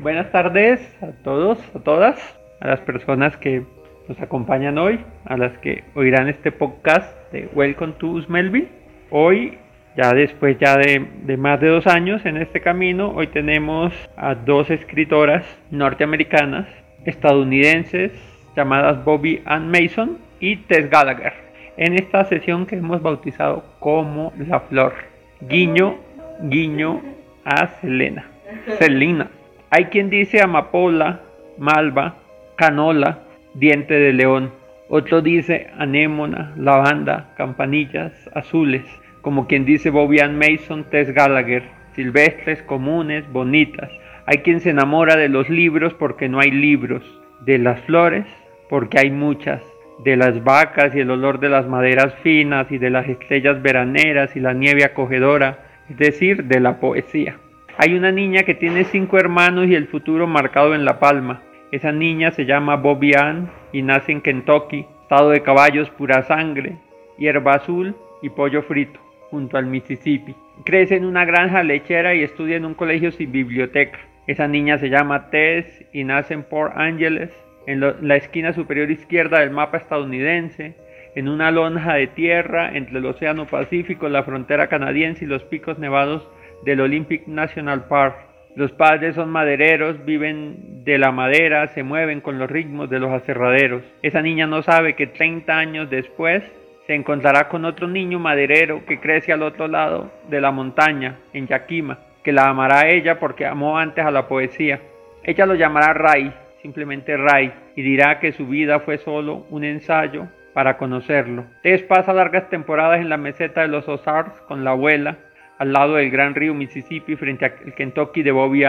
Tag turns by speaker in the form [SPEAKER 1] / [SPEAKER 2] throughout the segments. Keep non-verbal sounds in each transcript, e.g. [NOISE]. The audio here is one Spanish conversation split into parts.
[SPEAKER 1] Buenas tardes a todos, a todas, a las personas que nos acompañan hoy, a las que oirán este podcast de Welcome to Smelville. Hoy, ya después ya de, de más de dos años en este camino, hoy tenemos a dos escritoras norteamericanas, estadounidenses, llamadas Bobby Ann Mason y Tess Gallagher, en esta sesión que hemos bautizado como La Flor. Guiño, guiño a Selena. [LAUGHS] Selena. Hay quien dice amapola, malva, canola, diente de león. Otro dice anémona, lavanda, campanillas azules. Como quien dice Bobian Mason, Tess Gallagher. Silvestres, comunes, bonitas. Hay quien se enamora de los libros porque no hay libros. De las flores porque hay muchas. De las vacas y el olor de las maderas finas y de las estrellas veraneras y la nieve acogedora. Es decir, de la poesía. Hay una niña que tiene cinco hermanos y el futuro marcado en la palma. Esa niña se llama Bobby Ann y nace en Kentucky, estado de caballos pura sangre, hierba azul y pollo frito, junto al Mississippi. Crece en una granja lechera y estudia en un colegio sin biblioteca. Esa niña se llama Tess y nace en Port Angeles, en la esquina superior izquierda del mapa estadounidense, en una lonja de tierra entre el Océano Pacífico, la frontera canadiense y los picos nevados del Olympic National Park. Los padres son madereros, viven de la madera, se mueven con los ritmos de los aserraderos. Esa niña no sabe que 30 años después se encontrará con otro niño maderero que crece al otro lado de la montaña, en Yakima, que la amará a ella porque amó antes a la poesía. Ella lo llamará Ray, simplemente Ray, y dirá que su vida fue solo un ensayo para conocerlo. Tess pasa largas temporadas en la meseta de los Ozarks con la abuela, al lado del gran río Mississippi frente al Kentucky de Bobby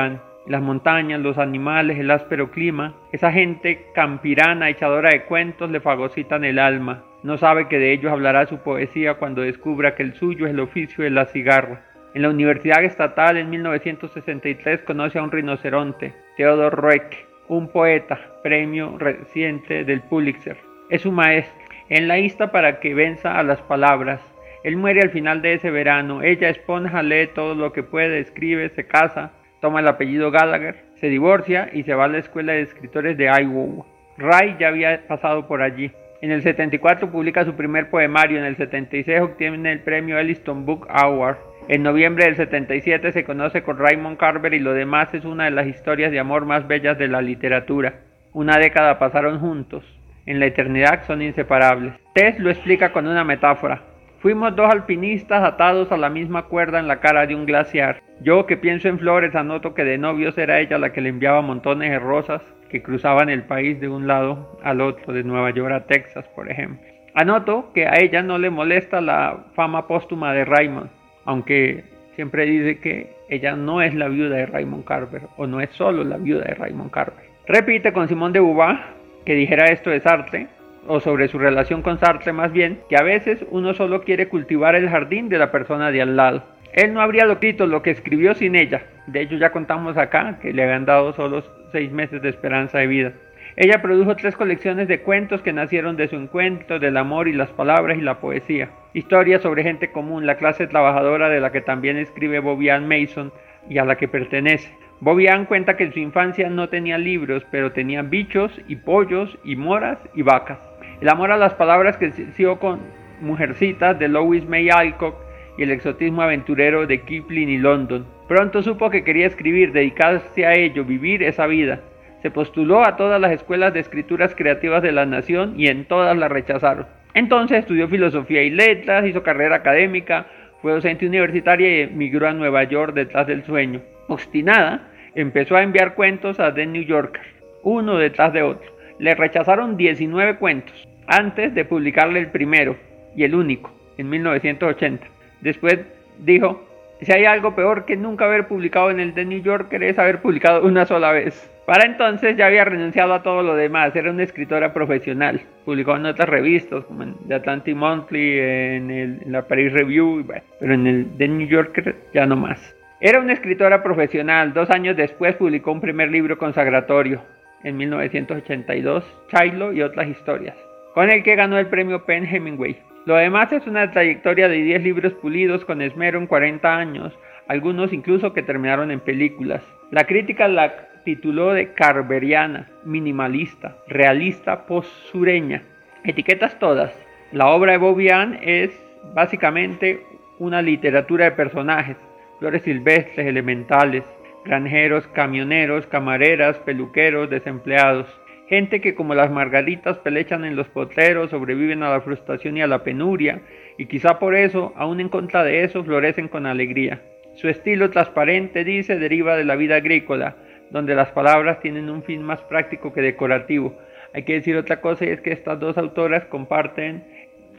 [SPEAKER 1] Las montañas, los animales, el áspero clima, esa gente campirana, echadora de cuentos, le fagocitan el alma. No sabe que de ellos hablará su poesía cuando descubra que el suyo es el oficio de la cigarra. En la Universidad Estatal en 1963 conoce a un rinoceronte, Theodore Roek, un poeta, premio reciente del Pulitzer. Es su maestro. En la insta para que venza a las palabras, él muere al final de ese verano. Ella, esponja, lee todo lo que puede, escribe, se casa, toma el apellido Gallagher, se divorcia y se va a la escuela de escritores de Iowa. Ray ya había pasado por allí. En el 74 publica su primer poemario, en el 76 obtiene el premio Elliston Book Award. En noviembre del 77 se conoce con Raymond Carver y lo demás es una de las historias de amor más bellas de la literatura. Una década pasaron juntos. En la eternidad son inseparables. Tess lo explica con una metáfora. Fuimos dos alpinistas atados a la misma cuerda en la cara de un glaciar. Yo que pienso en flores anoto que de novios era ella la que le enviaba montones de rosas que cruzaban el país de un lado al otro, de Nueva York a Texas, por ejemplo. Anoto que a ella no le molesta la fama póstuma de Raymond, aunque siempre dice que ella no es la viuda de Raymond Carver, o no es solo la viuda de Raymond Carver. Repite con Simón de Beauvoir que dijera esto de Sartre, o sobre su relación con Sartre más bien, que a veces uno solo quiere cultivar el jardín de la persona de al lado. Él no habría escrito lo que escribió sin ella. De hecho ya contamos acá que le habían dado solo seis meses de esperanza de vida. Ella produjo tres colecciones de cuentos que nacieron de su encuentro, del amor y las palabras y la poesía. Historias sobre gente común, la clase trabajadora de la que también escribe Bobian Mason y a la que pertenece. Bobian cuenta que en su infancia no tenía libros, pero tenía bichos y pollos y moras y vacas. El amor a las palabras creció con Mujercitas de Louis May Alcock y el exotismo aventurero de Kipling y London. Pronto supo que quería escribir, dedicarse a ello, vivir esa vida. Se postuló a todas las escuelas de escrituras creativas de la nación y en todas la rechazaron. Entonces estudió filosofía y letras, hizo carrera académica, fue docente universitaria y emigró a Nueva York detrás del sueño. Obstinada, empezó a enviar cuentos a The New Yorker, uno detrás de otro. Le rechazaron 19 cuentos antes de publicarle el primero y el único, en 1980. Después dijo, si hay algo peor que nunca haber publicado en el The New Yorker es haber publicado una sola vez. Para entonces ya había renunciado a todo lo demás, era una escritora profesional. Publicó en otras revistas, como en The Atlantic Monthly, en, la Paris Review, pero en el The New Yorker ya no más. Era una escritora profesional, dos años después publicó un primer libro consagratorio, en 1982, Chilo y otras historias con el que ganó el premio Penn Hemingway. Lo demás es una trayectoria de 10 libros pulidos con esmero en 40 años, algunos incluso que terminaron en películas. La crítica la tituló de Carveriana, minimalista, realista, post-sureña. Etiquetas todas. La obra de Bobian es básicamente una literatura de personajes, flores silvestres, elementales, granjeros, camioneros, camareras, peluqueros, desempleados. Gente que como las margaritas pelechan en los potreros, sobreviven a la frustración y a la penuria, y quizá por eso, aún en contra de eso, florecen con alegría. Su estilo transparente, dice, deriva de la vida agrícola, donde las palabras tienen un fin más práctico que decorativo. Hay que decir otra cosa y es que estas dos autoras comparten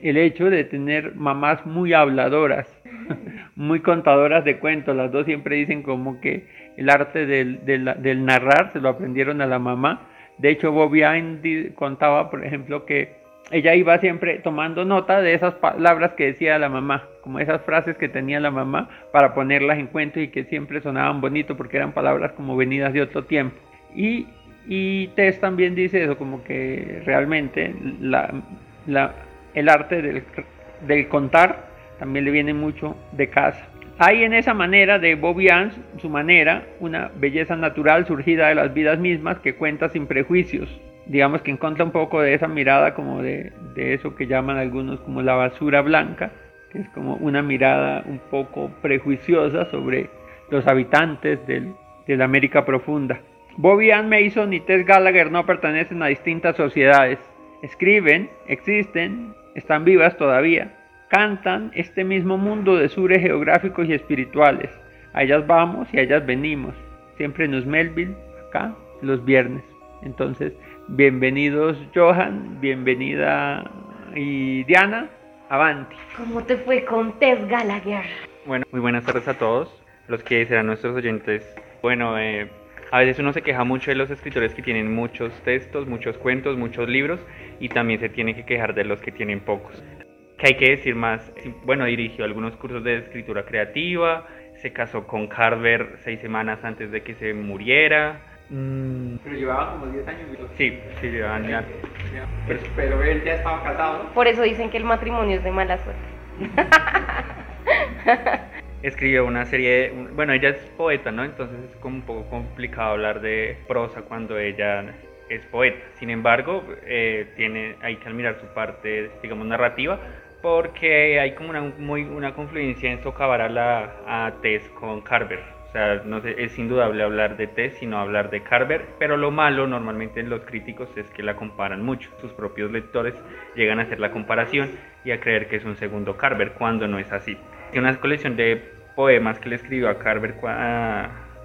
[SPEAKER 1] el hecho de tener mamás muy habladoras, [LAUGHS] muy contadoras de cuentos. Las dos siempre dicen como que el arte del, del narrar se lo aprendieron a la mamá de hecho, Bobian contaba, por ejemplo, que ella iba siempre tomando nota de esas palabras que decía la mamá, como esas frases que tenía la mamá para ponerlas en cuento y que siempre sonaban bonito porque eran palabras como venidas de otro tiempo. Y, y Tess también dice eso, como que realmente la, el arte del, del contar también le viene mucho de casa. Hay en esa manera de Bobian, su manera, una belleza natural surgida de las vidas mismas que cuenta sin prejuicios. Digamos que encuentra un poco de esa mirada como de, eso que llaman algunos como la basura blanca, que es como una mirada un poco prejuiciosa sobre los habitantes de la América profunda. Bobian, Mason y Tess Gallagher no pertenecen a distintas sociedades. Escriben, existen, están vivas todavía, cantan este mismo mundo de sures geográficos y espirituales. A ellas vamos y a ellas venimos. Siempre en Melville, acá, los viernes. Entonces, bienvenidos Johan, bienvenida y Diana, avanti.
[SPEAKER 2] ¿Cómo te fue con Tess Gallagher?
[SPEAKER 3] Bueno, muy buenas tardes a todos, los que serán nuestros oyentes. Bueno, eh, a veces uno se queja mucho de los escritores que tienen muchos textos, muchos cuentos, muchos libros y también se tiene que quejar de los que tienen pocos que hay que decir más, bueno, dirigió algunos cursos de escritura creativa, se casó con Carver seis semanas antes de que se muriera.
[SPEAKER 1] Mm. Pero llevaba como 10 años.
[SPEAKER 3] Sí, sí, llevaban ya.
[SPEAKER 1] Pero, él ya estaba casado.
[SPEAKER 2] Por eso dicen que el matrimonio es de mala suerte. [LAUGHS]
[SPEAKER 3] Escribió una serie, de, bueno, ella es poeta, ¿no? Entonces es como un poco complicado hablar de prosa cuando ella es poeta. Sin embargo, eh, tiene, hay que admirar su parte, digamos, narrativa, porque hay como una, muy, una confluencia en socavar a, la, a Tess con Carver. O sea, no es indudable hablar de Tess, sino hablar de Carver, pero lo malo normalmente en los críticos es que la comparan mucho. Sus propios lectores llegan a hacer la comparación y a creer que es un segundo Carver, cuando no es así. Tiene una colección de poemas que le escribió a Carver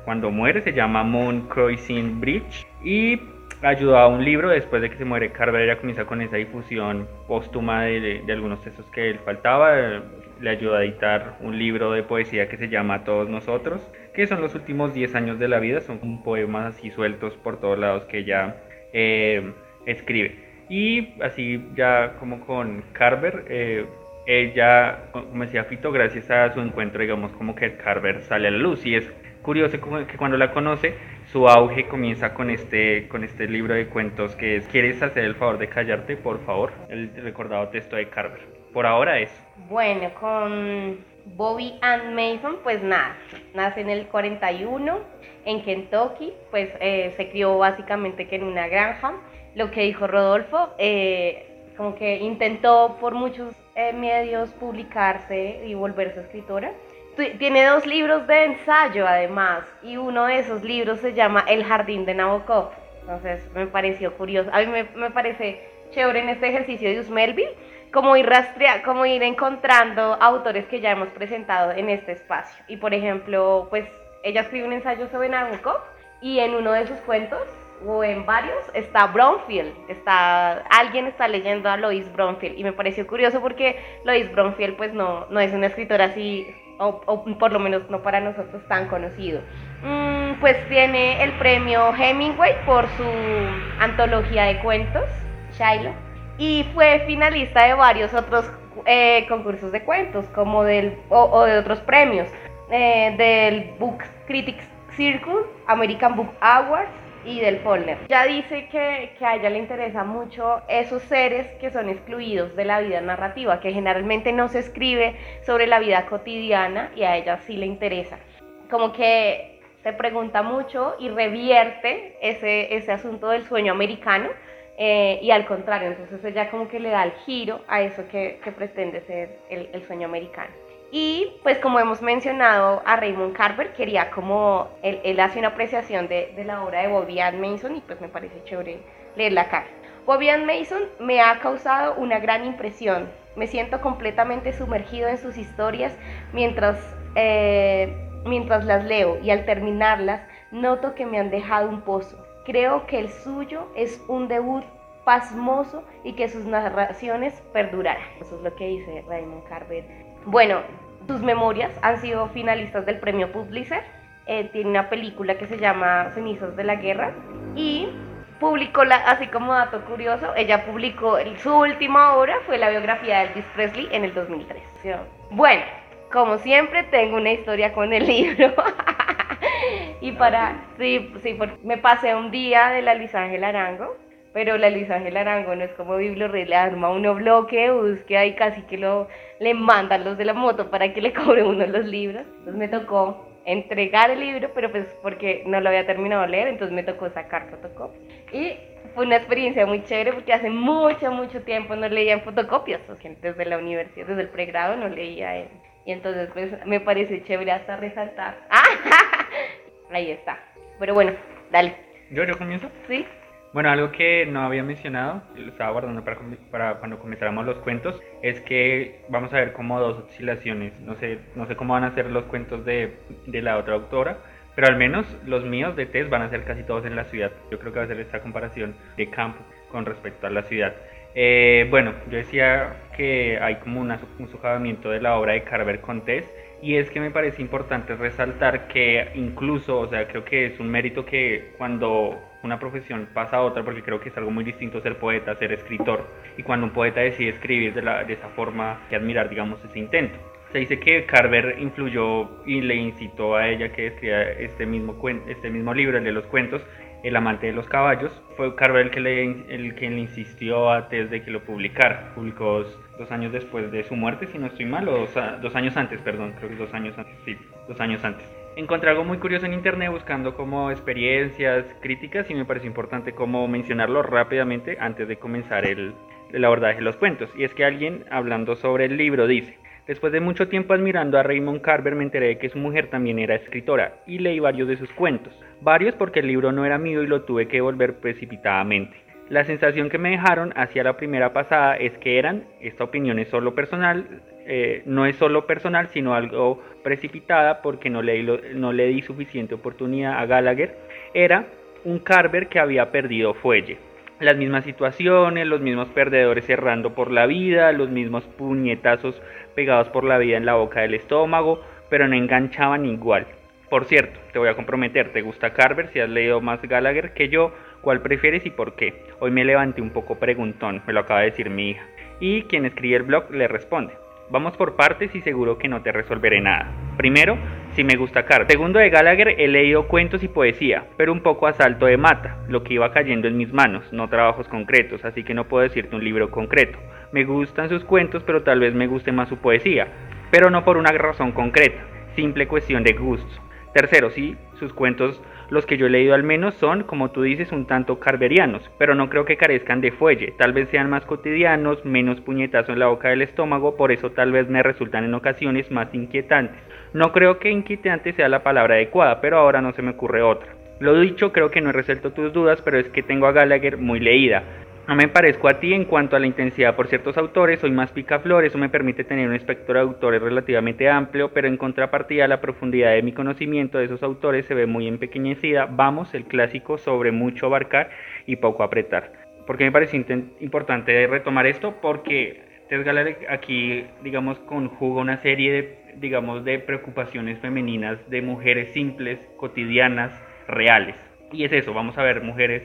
[SPEAKER 3] cuando muere, se llama Moon Crossing Bridge, y ayudó a un libro después de que se muere Carver ella comienza con esa difusión póstuma de, algunos textos que él faltaba le ayudó a editar un libro de poesía que se llama Todos Nosotros que son los últimos 10 años de la vida son poemas así sueltos por todos lados que ella eh, escribe. Y así ya como con Carver eh, ella como decía Fito gracias a su encuentro digamos como que Carver sale a la luz. Y es curioso que cuando la conoce su auge comienza con este, con este libro de cuentos que es ¿Quieres hacer el favor de callarte, por favor? El recordado texto de Carver. Por ahora es.
[SPEAKER 2] Bueno, con Bobby Ann Mason, pues nada, nace en el 41 en Kentucky, pues eh, se crió básicamente que en una granja. Lo que dijo Rodolfo, eh, como que intentó por muchos eh, medios publicarse y volverse escritora tiene dos libros de ensayo además y uno de esos libros se llama El jardín de Nabokov. Entonces me pareció curioso. A mí me, parece chévere en este ejercicio de Usmelville como ir rastrea, como ir encontrando autores que ya hemos presentado en este espacio. Y por ejemplo, pues ella escribe un ensayo sobre Nabokov y en uno de sus cuentos o en varios está Bromfield, está alguien está leyendo a Lois Bromfield y me pareció curioso porque Lois Bromfield pues no no es una escritora así o, por lo menos no para nosotros tan conocido. Mm, pues tiene el premio Hemingway por su antología de cuentos, Shiloh, y fue finalista de varios otros eh, concursos de cuentos, como del, o, de otros premios, eh, del Book Critics Circle, American Book Awards, y del Polner. Ya dice que, que, a ella le interesa mucho esos seres que son excluidos de la vida narrativa, que generalmente no se escribe sobre la vida cotidiana y a ella sí le interesa. Como que se pregunta mucho y revierte ese, ese asunto del sueño americano eh, y al contrario, entonces ella como que le da el giro a eso que, que pretende ser el, sueño americano. Y pues como hemos mencionado a Raymond Carver, quería como, él, hace una apreciación de, de, la obra de Bobby Ann Mason y pues me parece chévere leerla acá. Bobby Ann Mason me ha causado una gran impresión. Me siento completamente sumergido en sus historias mientras, eh, mientras las leo y al terminarlas noto que me han dejado un pozo. Creo que el suyo es un debut pasmoso y que sus narraciones perdurarán. Eso es lo que dice Raymond Carver. Bueno, sus memorias han sido finalistas del premio Pulitzer. Eh, tiene una película que se llama Cenizas de la Guerra y publicó, la, así como dato curioso, ella publicó su última obra, fue la biografía de Elvis Presley en el 2003. Bueno, como siempre tengo una historia con el [LAUGHS] libro. y para, sí, sí, me pasé un día de la Luis Ángel Arango, pero la Luis Ángel Arango no es como Bibliored, le arma uno bloque búsqueda y casi que lo, le mandan los de la moto para que le cobre uno los libros. Entonces me tocó entregar el libro, pero pues porque no lo había terminado de leer, entonces me tocó sacar fotocopias. Y fue una experiencia muy chévere porque hace mucho, mucho tiempo no leía en fotocopias, o sea, desde la universidad, desde el pregrado no leía en... Y entonces pues me parece chévere hasta resaltar. [LAUGHS] Ahí está. Pero bueno, dale.
[SPEAKER 3] ¿Yo, yo comienzo?
[SPEAKER 2] Sí.
[SPEAKER 3] Bueno, algo que no había mencionado, lo estaba guardando para, para, cuando comentáramos los cuentos, es que vamos a ver como dos oscilaciones. No sé, no sé cómo van a ser los cuentos de, de la otra autora, pero al menos los míos de Tess van a ser casi todos en la ciudad. Yo creo que va a ser esta comparación de campo con respecto a la ciudad. Eh, bueno, yo decía que hay como una, un sojamiento de la obra de Carver con Tess y es que me parece importante resaltar que incluso, o sea, creo que es un mérito que cuando una profesión pasa a otra, porque creo que es algo muy distinto ser poeta, ser escritor, y cuando un poeta decide escribir de, la, de esa forma, que admirar, digamos, ese intento. Se dice que Carver influyó y le incitó a ella que escribiera este mismo, este mismo libro, el de los cuentos, El amante de los caballos. Fue Carver el que le, el que le insistió antes de que lo publicara. Publicó dos años después de su muerte, si no estoy mal, o dos años antes, perdón, creo que dos años antes, sí, dos años antes encontré algo muy curioso en internet buscando como experiencias, críticas y me pareció importante como mencionarlo rápidamente antes de comenzar el, abordaje de los cuentos. Y es que alguien hablando sobre el libro dice, después de mucho tiempo admirando a Raymond Carver me enteré de que su mujer también era escritora y leí varios de sus cuentos, varios porque el libro no era mío y lo tuve que devolver precipitadamente. La sensación que me dejaron hacia la primera pasada es que eran, esta opinión es solo personal, eh, no es solo personal, sino algo precipitada porque no le, no le di suficiente oportunidad a Gallagher, era un Carver que había perdido fuelle. Las mismas situaciones, los mismos perdedores errando por la vida, los mismos puñetazos pegados por la vida en la boca del estómago, pero no enganchaban igual. Por cierto, te voy a comprometer, ¿te gusta Carver? Si has leído más Gallagher que yo, ¿cuál prefieres y por qué? Hoy me levanté un poco preguntón, me lo acaba de decir mi hija. Y quien escribe el blog le responde. Vamos por partes y seguro que no te resolveré nada. Primero, si me gusta Carver. Segundo de Gallagher he leído cuentos y poesía, pero un poco a salto de mata, lo que iba cayendo en mis manos, no trabajos concretos, así que no puedo decirte un libro concreto. Me gustan sus cuentos, pero tal vez me guste más su poesía, pero no por una razón concreta, simple cuestión de gustos. Tercero, sí, sus cuentos los que yo he leído al menos son, como tú dices, un tanto carverianos, pero no creo que carezcan de fuelle, tal vez sean más cotidianos, menos puñetazo en la boca del estómago, por eso tal vez me resultan en ocasiones más inquietantes. No creo que inquietante sea la palabra adecuada, pero ahora no se me ocurre otra. Lo dicho, creo que no he resuelto tus dudas, pero es que tengo a Gallagher muy leída. No me parezco a ti en cuanto a la intensidad por ciertos autores, soy más picaflor, eso me permite tener un espectro de autores relativamente amplio, pero en contrapartida la profundidad de mi conocimiento de esos autores se ve muy empequeñecida. Vamos, el clásico sobre mucho abarcar y poco apretar. ¿Por qué me parece importante retomar esto? Porque Tess aquí, digamos, conjuga una serie de, digamos, de preocupaciones femeninas de mujeres simples, cotidianas, reales. Y es eso, vamos a ver mujeres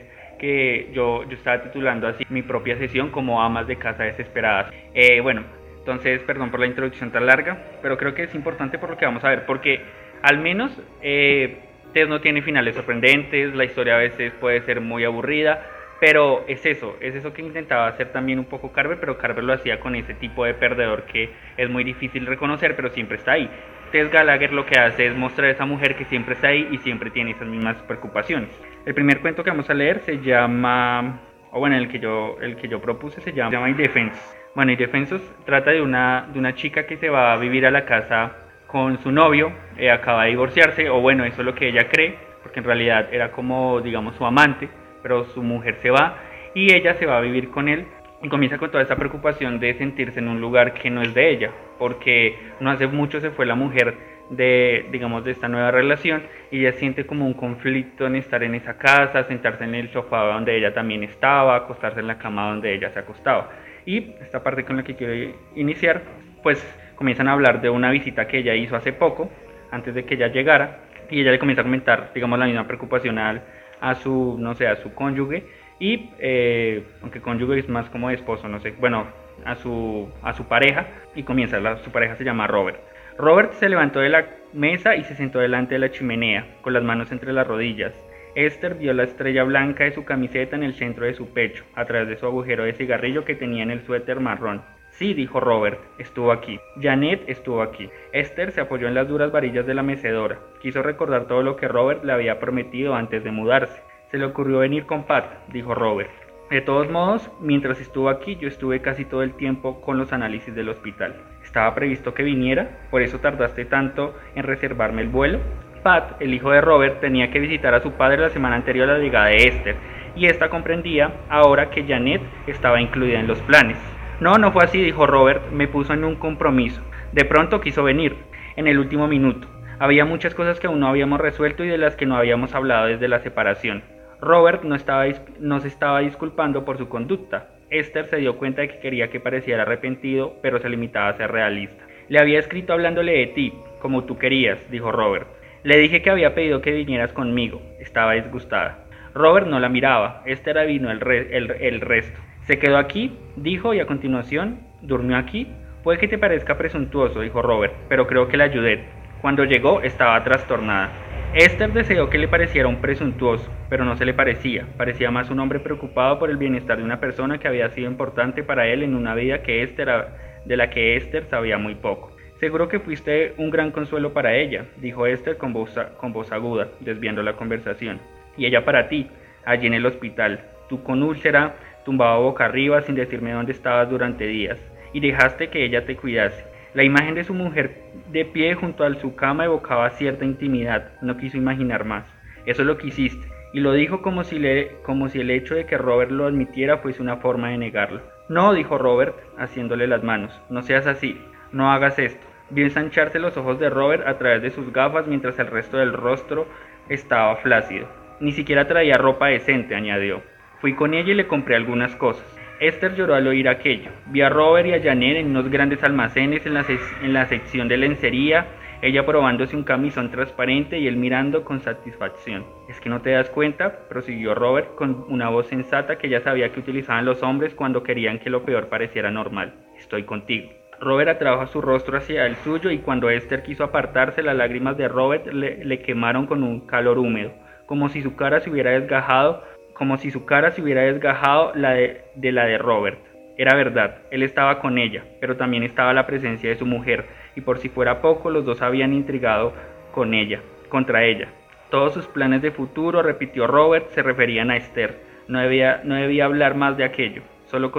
[SPEAKER 3] yo, yo estaba titulando así mi propia sesión como Amas de Casa Desesperadas. Eh, bueno, entonces, perdón por la introducción tan larga, pero creo que es importante por lo que vamos a ver, porque al menos eh, Tess no tiene finales sorprendentes, la historia a veces puede ser muy aburrida, pero es eso, es eso que intentaba hacer también un poco Carver, pero Carver lo hacía con ese tipo de perdedor que es muy difícil reconocer, pero siempre está ahí. Tess Gallagher lo que hace es mostrar a esa mujer que siempre está ahí y siempre tiene esas mismas preocupaciones. El primer cuento que vamos a leer se llama, o bueno, el que yo, el que yo propuse se llama, se llama Indefensos. Bueno, Indefensos trata de una, de una chica que se va a vivir a la casa con su novio, eh, acaba de divorciarse, o bueno, eso es lo que ella cree, porque en realidad era como, digamos, su amante, pero su mujer se va y ella se va a vivir con él y comienza con toda esa preocupación de sentirse en un lugar que no es de ella, porque no hace mucho se fue la mujer de, digamos, de esta nueva relación y ella siente como un conflicto en estar en esa casa, sentarse en el sofá donde ella también estaba, acostarse en la cama donde ella se acostaba. Y esta parte con la que quiero iniciar, pues comienzan a hablar de una visita que ella hizo hace poco, antes de que ella llegara, y ella le comienza a comentar, digamos, la misma preocupación a su, no sé, a su cónyuge, y eh, aunque cónyuge es más como esposo, no sé, bueno, a su, a su pareja y comienza, su pareja se llama Robert. Robert se levantó de la mesa y se sentó delante de la chimenea, con las manos entre las rodillas. Esther vio la estrella blanca de su camiseta en el centro de su pecho, a través de su agujero de cigarrillo que tenía en el suéter marrón. Sí, dijo Robert, estuvo aquí. Janet estuvo aquí. Esther se apoyó en las duras varillas de la mecedora. Quiso recordar todo lo que Robert le había prometido antes de mudarse. Se le ocurrió venir con Pat, dijo Robert. De todos modos, mientras estuvo aquí, yo estuve casi todo el tiempo con los análisis del hospital. Estaba previsto que viniera, por eso tardaste tanto en reservarme el vuelo. Pat, el hijo de Robert, tenía que visitar a su padre la semana anterior a la llegada de Esther, y esta comprendía ahora que Janet estaba incluida en los planes. No, no fue así, dijo Robert, me puso en un compromiso. De pronto quiso venir, en el último minuto. Había muchas cosas que aún no habíamos resuelto y de las que no habíamos hablado desde la separación. Robert no, estaba, no se estaba disculpando por su conducta. Esther se dio cuenta de que quería que pareciera arrepentido, pero se limitaba a ser realista. Le había escrito hablándole de ti, como tú querías, dijo Robert. Le dije que había pedido que vinieras conmigo. Estaba disgustada. Robert no la miraba. Esther adivinó el, el resto. Se quedó aquí, dijo, y a continuación, durmió aquí. Puede que te parezca presuntuoso, dijo Robert, pero creo que la ayudé. Cuando llegó estaba trastornada. Esther deseó que le pareciera un presuntuoso, pero no se le parecía. Parecía más un hombre preocupado por el bienestar de una persona que había sido importante para él en una vida que Esther, de la que Esther sabía muy poco. Seguro que fuiste un gran consuelo para ella, dijo Esther con voz, con voz aguda, desviando la conversación. Y ella para ti, allí en el hospital. Tú con úlcera, tumbado boca arriba sin decirme dónde estabas durante días, y dejaste que ella te cuidase. La imagen de su mujer de pie junto a su cama evocaba cierta intimidad, no quiso imaginar más. Eso es lo que hiciste, y lo dijo como si, el hecho de que Robert lo admitiera fuese una forma de negarlo. No, dijo Robert, haciéndole las manos, no seas así, no hagas esto. Vio ensancharse los ojos de Robert a través de sus gafas mientras el resto del rostro estaba flácido. Ni siquiera traía ropa decente, añadió. Fui con ella y le compré algunas cosas. Esther lloró al oír aquello. Vi a Robert y a Janet en unos grandes almacenes en la, en sección de lencería, ella probándose un camisón transparente y él mirando con satisfacción. ¿Es que no te das cuenta? prosiguió Robert con una voz sensata que ya sabía que utilizaban los hombres cuando querían que lo peor pareciera normal. Estoy contigo. Robert atrajo su rostro hacia el suyo y cuando Esther quiso apartarse, las lágrimas de Robert le quemaron con un calor húmedo, como si su cara se hubiera desgajado como si su cara se hubiera desgajado la de, la de Robert. Era verdad, él estaba con ella, pero también estaba la presencia de su mujer, y por si fuera poco, los dos habían intrigado con ella, contra ella. Todos sus planes de futuro, repitió Robert, se referían a Esther. No debía, no debía hablar más de aquello. Solo,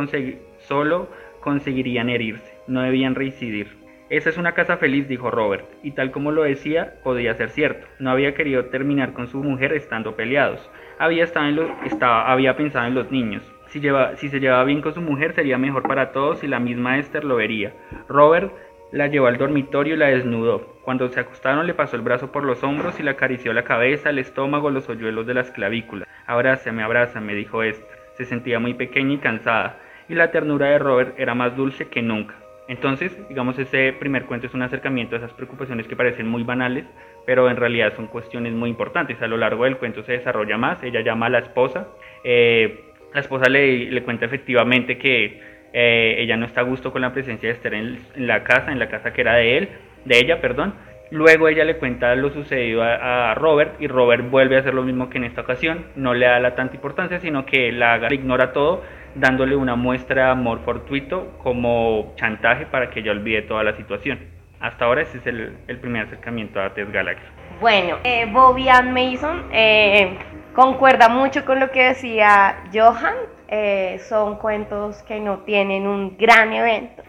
[SPEAKER 3] solo conseguirían herirse. No debían reincidir. Esa es una casa feliz, dijo Robert, y tal como lo decía, podía ser cierto. No había querido terminar con su mujer estando peleados había, estado en estaba, había pensado en los niños. Si, lleva, si se llevaba bien con su mujer sería mejor para todos y la misma Esther lo vería. Robert la llevó al dormitorio y la desnudó. Cuando se acostaron le pasó el brazo por los hombros y le acarició la cabeza, el estómago, los hoyuelos de las clavículas. Abrázame, abrázame, dijo Esther. Se sentía muy pequeña y cansada, y la ternura de Robert era más dulce que nunca. Entonces, digamos, ese primer cuento es un acercamiento a esas preocupaciones que parecen muy banales, pero en realidad son cuestiones muy importantes. A lo largo del cuento se desarrolla más, ella llama a la esposa, eh, la esposa le, cuenta efectivamente que eh, ella no está a gusto con la presencia de Esther en, la casa, en la casa que era de él, de ella, perdón. Luego ella le cuenta lo sucedido a, Robert y Robert vuelve a hacer lo mismo que en esta ocasión, no le da la tanta importancia, sino que la haga, ignora todo, dándole una muestra de amor fortuito como chantaje para que ella olvide toda la situación. Hasta ahora ese es el, el primer acercamiento a Tess Gallagher.
[SPEAKER 2] Bueno, eh, Bobby Ann Mason eh, concuerda mucho con lo que decía Johan. Eh, son cuentos que no tienen un gran evento.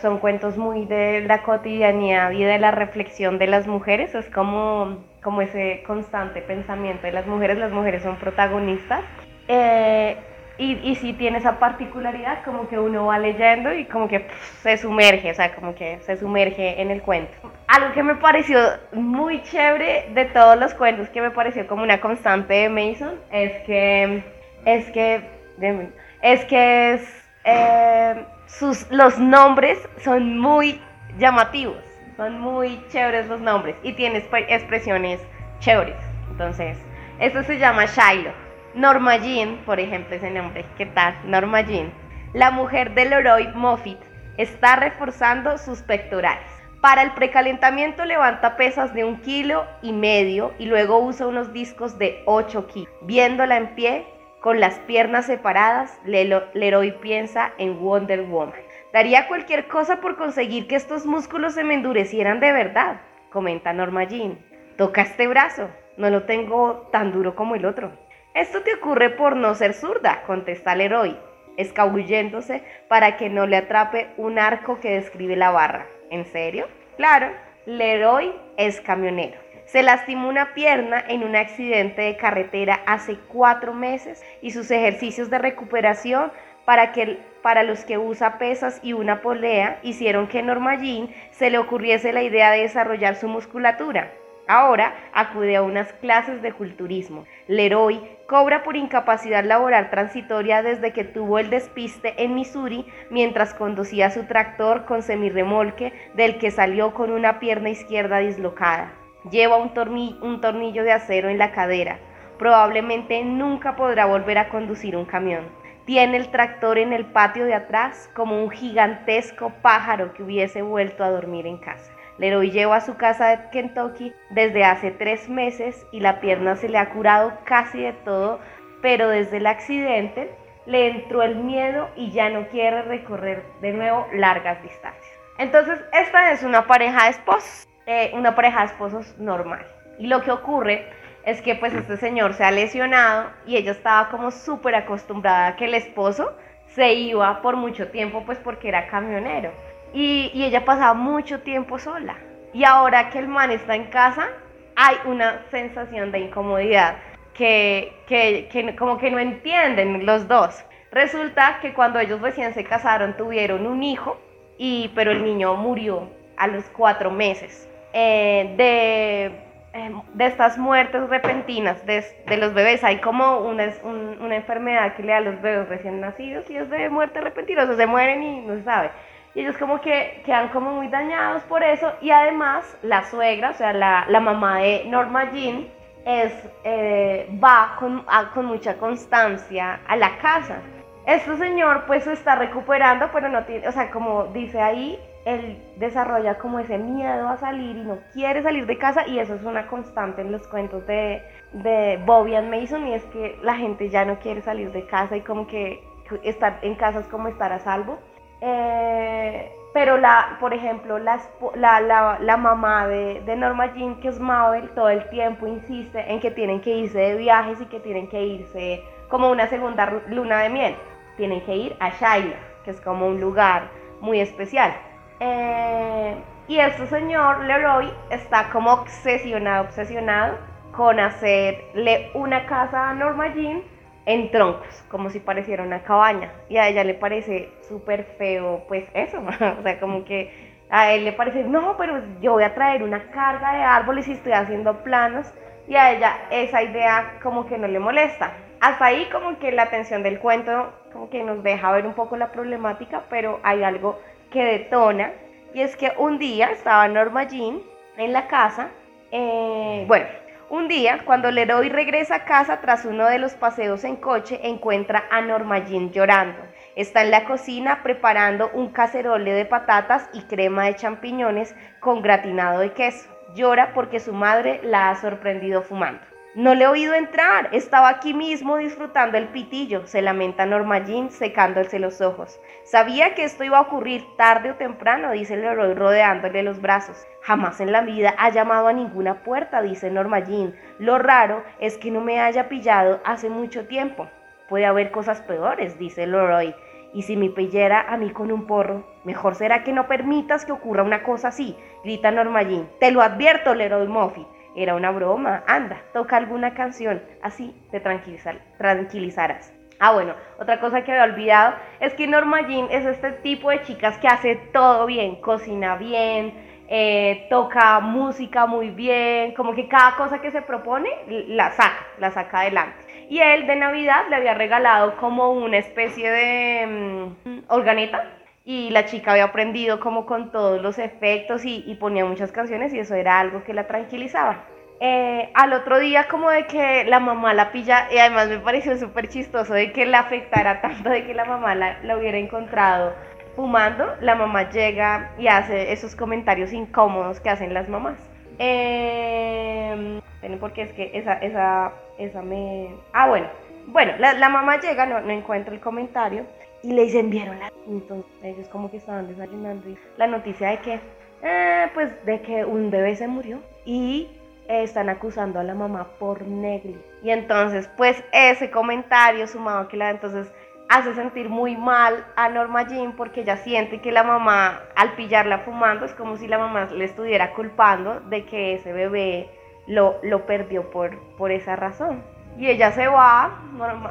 [SPEAKER 2] son cuentos muy de la cotidianidad y de la reflexión de las mujeres. Es como, como ese constante pensamiento de las mujeres. Las mujeres son protagonistas. Y, y sí tiene esa particularidad como que uno va leyendo y como que se sumerge, o sea, como que se sumerge en el cuento. Algo que me pareció muy chévere de todos los cuentos, que me pareció como una constante de Mason, es que, es que, es que es, eh, sus, los nombres son muy llamativos, son muy chéveres los nombres y tiene expresiones chéveres. Entonces, esto se llama Shiloh. Norma Jean, por ejemplo, ese nombre, ¿qué tal? Norma Jean, la mujer de Leroy Moffitt, está reforzando sus pectorales. Para el precalentamiento levanta pesas de un kilo y medio y luego usa unos discos de 8 kilos. Viéndola en pie, con las piernas separadas, Leroy piensa en Wonder Woman. Daría cualquier cosa por conseguir que estos músculos se me endurecieran de verdad, comenta Norma Jean. Toca este brazo, no lo tengo tan duro como el otro. Esto te ocurre por no ser zurda, contesta Leroy, escabulléndose para que no le atrape un arco que describe la barra. ¿En serio? Claro, Leroy es camionero. Se lastimó una pierna en un accidente de carretera hace cuatro meses y sus ejercicios de recuperación para, que, para los que usa pesas y una polea hicieron que Norma Jean se le ocurriese la idea de desarrollar su musculatura. Ahora acude a unas clases de culturismo. Leroy cobra por incapacidad laboral transitoria desde que tuvo el despiste en Missouri mientras conducía su tractor con semirremolque del que salió con una pierna izquierda dislocada. Lleva un, un tornillo de acero en la cadera. Probablemente nunca podrá volver a conducir un camión. Tiene el tractor en el patio de atrás como un gigantesco pájaro que hubiese vuelto a dormir en casa. Leroy lleva a su casa de Kentucky desde hace tres meses y la pierna se le ha curado casi de todo, pero desde el accidente le entró el miedo y ya no quiere recorrer de nuevo largas distancias. Entonces, esta es una pareja de esposos, eh, una pareja de esposos normal. Y lo que ocurre es que pues este señor se ha lesionado y ella estaba como súper acostumbrada a que el esposo se iba por mucho tiempo pues porque era camionero. Y, ella pasaba mucho tiempo sola. Y ahora que el man está en casa, hay una sensación de incomodidad que, que, como que no entienden los dos. Resulta que cuando ellos recién se casaron tuvieron un hijo, y, pero el niño murió a los cuatro meses. Eh, de, eh, de, estas muertes repentinas de, de, los bebés, hay como una, una enfermedad que le da a los bebés recién nacidos y es de muerte repentina, o sea, se mueren y no se sabe y ellos como que quedan como muy dañados por eso y además la suegra, o sea, la, la mamá de Norma Jean, es, eh, va con, con mucha constancia a la casa. Este señor pues se está recuperando, pero no tiene, o sea, como dice ahí, él desarrolla como ese miedo a salir y no quiere salir de casa y eso es una constante en los cuentos de, de Bobby and Mason y es que la gente ya no quiere salir de casa y como que estar en casa es como estar a salvo. Eh, pero la, por ejemplo, la, la, la, mamá de, de, Norma Jean, que es Mabel, todo el tiempo insiste en que tienen que irse de viajes y que tienen que irse como una segunda luna de miel. Tienen que ir a Shiloh, que es como un lugar muy especial. Eh, y este señor Leroy está como obsesionado, obsesionado con hacerle una casa a Norma Jean en troncos, como si pareciera una cabaña. Y a ella le parece súper feo, pues eso, [LAUGHS] o sea, como que a él le parece, no, pero yo voy a traer una carga de árboles y estoy haciendo planos. Y a ella esa idea como que no le molesta. Hasta ahí como que la atención del cuento como que nos deja ver un poco la problemática, pero hay algo que detona. Y es que un día estaba Norma Jean en la casa, eh, bueno, un día, cuando Leroy regresa a casa tras uno de los paseos en coche, encuentra a Norma Jean llorando. Está en la cocina preparando un cacerole de patatas y crema de champiñones con gratinado de queso. Llora porque su madre la ha sorprendido fumando. No le he oído entrar, estaba aquí mismo disfrutando el pitillo, se lamenta Norma Jean secándose los ojos. Sabía que esto iba a ocurrir tarde o temprano, dice Leroy rodeándole los brazos. Jamás en la vida ha llamado a ninguna puerta, dice Norma Jean. Lo raro es que no me haya pillado hace mucho tiempo. Puede haber cosas peores, dice Leroy. Y si me pillara a mí con un porro, mejor será que no permitas que ocurra una cosa así, grita Norma Jean. Te lo advierto, Leroy Moffitt. Era una broma. Anda, toca alguna canción. Así te tranquilizar, tranquilizarás. Ah, bueno, otra cosa que había olvidado es que Norma Jean es este tipo de chicas que hace todo bien, cocina bien, eh, toca música muy bien, como que cada cosa que se propone la saca, la saca adelante. Y él de Navidad le había regalado como una especie de mm, organeta y la chica había aprendido como con todos los efectos y, ponía muchas canciones y eso era algo que la tranquilizaba. Eh, al otro día como de que la mamá la pilla y además me pareció súper chistoso de que la afectara tanto de que la mamá la, hubiera encontrado fumando, la mamá llega y hace esos comentarios incómodos que hacen las mamás. Eh, porque es que esa, esa, esa me... Ah, bueno. Bueno, la, mamá llega, no, no encuentra el comentario y le dicen, ¿vieron la? Entonces ellos como que estaban desayunando y la noticia de que, eh, pues de que un bebé se murió y están acusando a la mamá por negli. Y entonces, pues ese comentario sumado que la entonces hace sentir muy mal a Norma Jean porque ella siente que la mamá al pillarla fumando es como si la mamá le estuviera culpando de que ese bebé lo, lo perdió por, por esa razón. Y ella se va,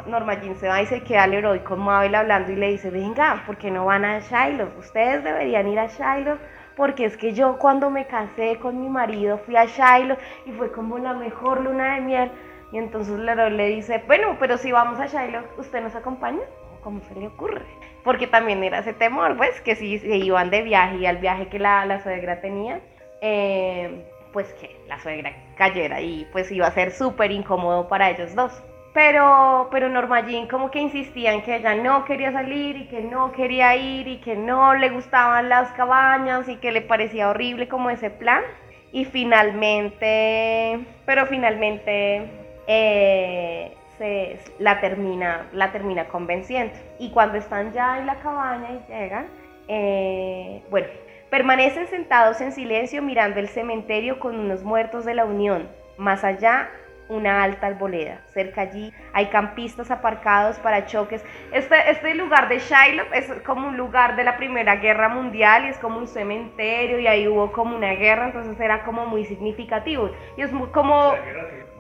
[SPEAKER 2] Norma, Jean se va y se queda Leroy con Mabel hablando y le dice, venga, ¿por qué no van a Shiloh? Ustedes deberían ir a Shiloh porque es que yo cuando me casé con mi marido fui a Shiloh y fue como la mejor luna de miel. Y entonces Leroy le dice, bueno, pero si vamos a Shiloh, ¿usted nos acompaña? ¿Cómo se le ocurre? Porque también era ese temor, pues, que si se iban de viaje y al viaje que la, la suegra tenía, eh, pues que la suegra cayera y pues iba a ser súper incómodo para ellos dos. Pero, pero Norma Jean como que insistía en que ella no quería salir y que no quería ir y que no le gustaban las cabañas y que le parecía horrible como ese plan. Y finalmente, pero finalmente eh, se, la, termina, la termina convenciendo. Y cuando están ya en la cabaña y llegan, eh, bueno, Permanecen sentados en silencio mirando el cementerio con unos muertos de la Unión. Más allá, una alta arboleda. Cerca allí hay campistas aparcados para choques. Este, este lugar de Shiloh es como un lugar de la Primera Guerra Mundial y es como un cementerio y ahí hubo como una guerra, entonces era como muy significativo. Y es como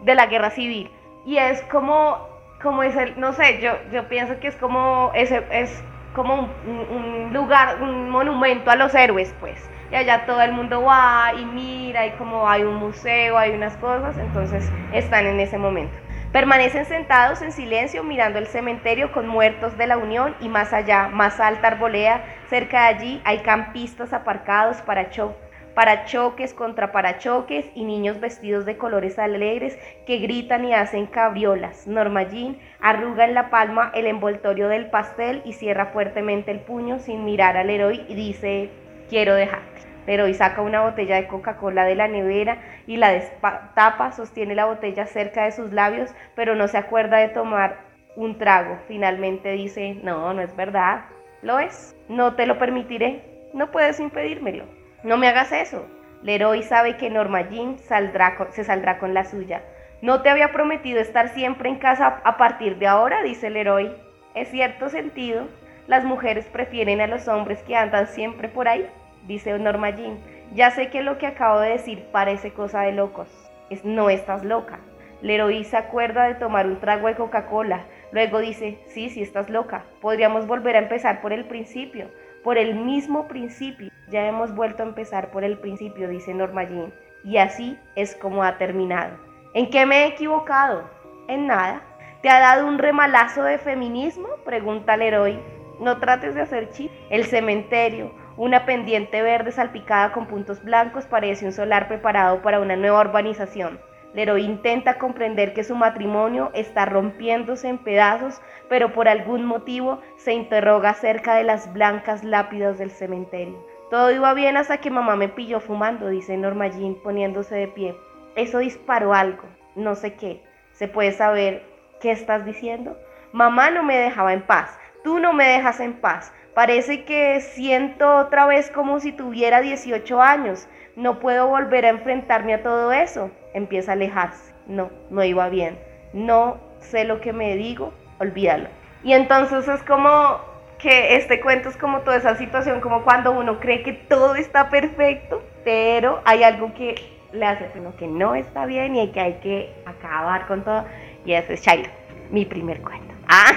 [SPEAKER 2] de la guerra civil. Y es como, como es el, no sé, yo, yo pienso que es como, ese, es como un, lugar, un monumento a los héroes, pues. Y allá todo el mundo va y mira, y como hay un museo, hay unas cosas, entonces están en ese momento. Permanecen sentados en silencio mirando el cementerio con muertos de la Unión y más allá, más alta arbolea, cerca de allí hay campistas aparcados para show parachoques contra parachoques y niños vestidos de colores alegres que gritan y hacen cabriolas. Norma Jean arruga en la palma el envoltorio del pastel y cierra fuertemente el puño sin mirar al héroe y dice, quiero dejarte. Leroy saca una botella de Coca-Cola de la nevera y la destapa, sostiene la botella cerca de sus labios, pero no se acuerda de tomar un trago. Finalmente dice, no, no es verdad. ¿Lo es? No te lo permitiré. No puedes impedírmelo. No me hagas eso. Leroy sabe que Norma Jean saldrá se saldrá con la suya. ¿No te había prometido estar siempre en casa a partir de ahora? dice Leroy. Es cierto sentido. Las mujeres prefieren a los hombres que andan siempre por ahí, dice Norma Jean. Ya sé que lo que acabo de decir parece cosa de locos. Es, no estás loca. Leroy se acuerda de tomar un trago de Coca-Cola. Luego dice, sí, sí estás loca. Podríamos volver a empezar por el principio por el mismo principio. Ya hemos vuelto a empezar por el principio, dice Norma Jean, y así es como ha terminado. ¿En qué me he equivocado? En nada. ¿Te ha dado un remalazo de feminismo? Pregunta Leroy. No trates de hacer chip. El cementerio, una pendiente verde salpicada con puntos blancos, parece un solar preparado para una nueva urbanización. Leroy intenta comprender que su matrimonio está rompiéndose en pedazos, pero por algún motivo se interroga acerca de las blancas lápidas del cementerio. Todo iba bien hasta que mamá me pilló fumando, dice Norma Jean poniéndose de pie. Eso disparó algo, no sé qué. ¿Se puede saber qué estás diciendo? Mamá no me dejaba en paz, tú no me dejas en paz. Parece que siento otra vez como si tuviera 18 años. No puedo volver a enfrentarme a todo eso. Empieza a alejarse. No, no iba bien. No sé lo que me digo, olvídalo. Y entonces es como que este cuento es como toda esa situación, como cuando uno cree que todo está perfecto, pero hay algo que le hace uno que no está bien y que hay que acabar con todo. Y ese es Shaila, mi primer cuento. [LAUGHS] Ah.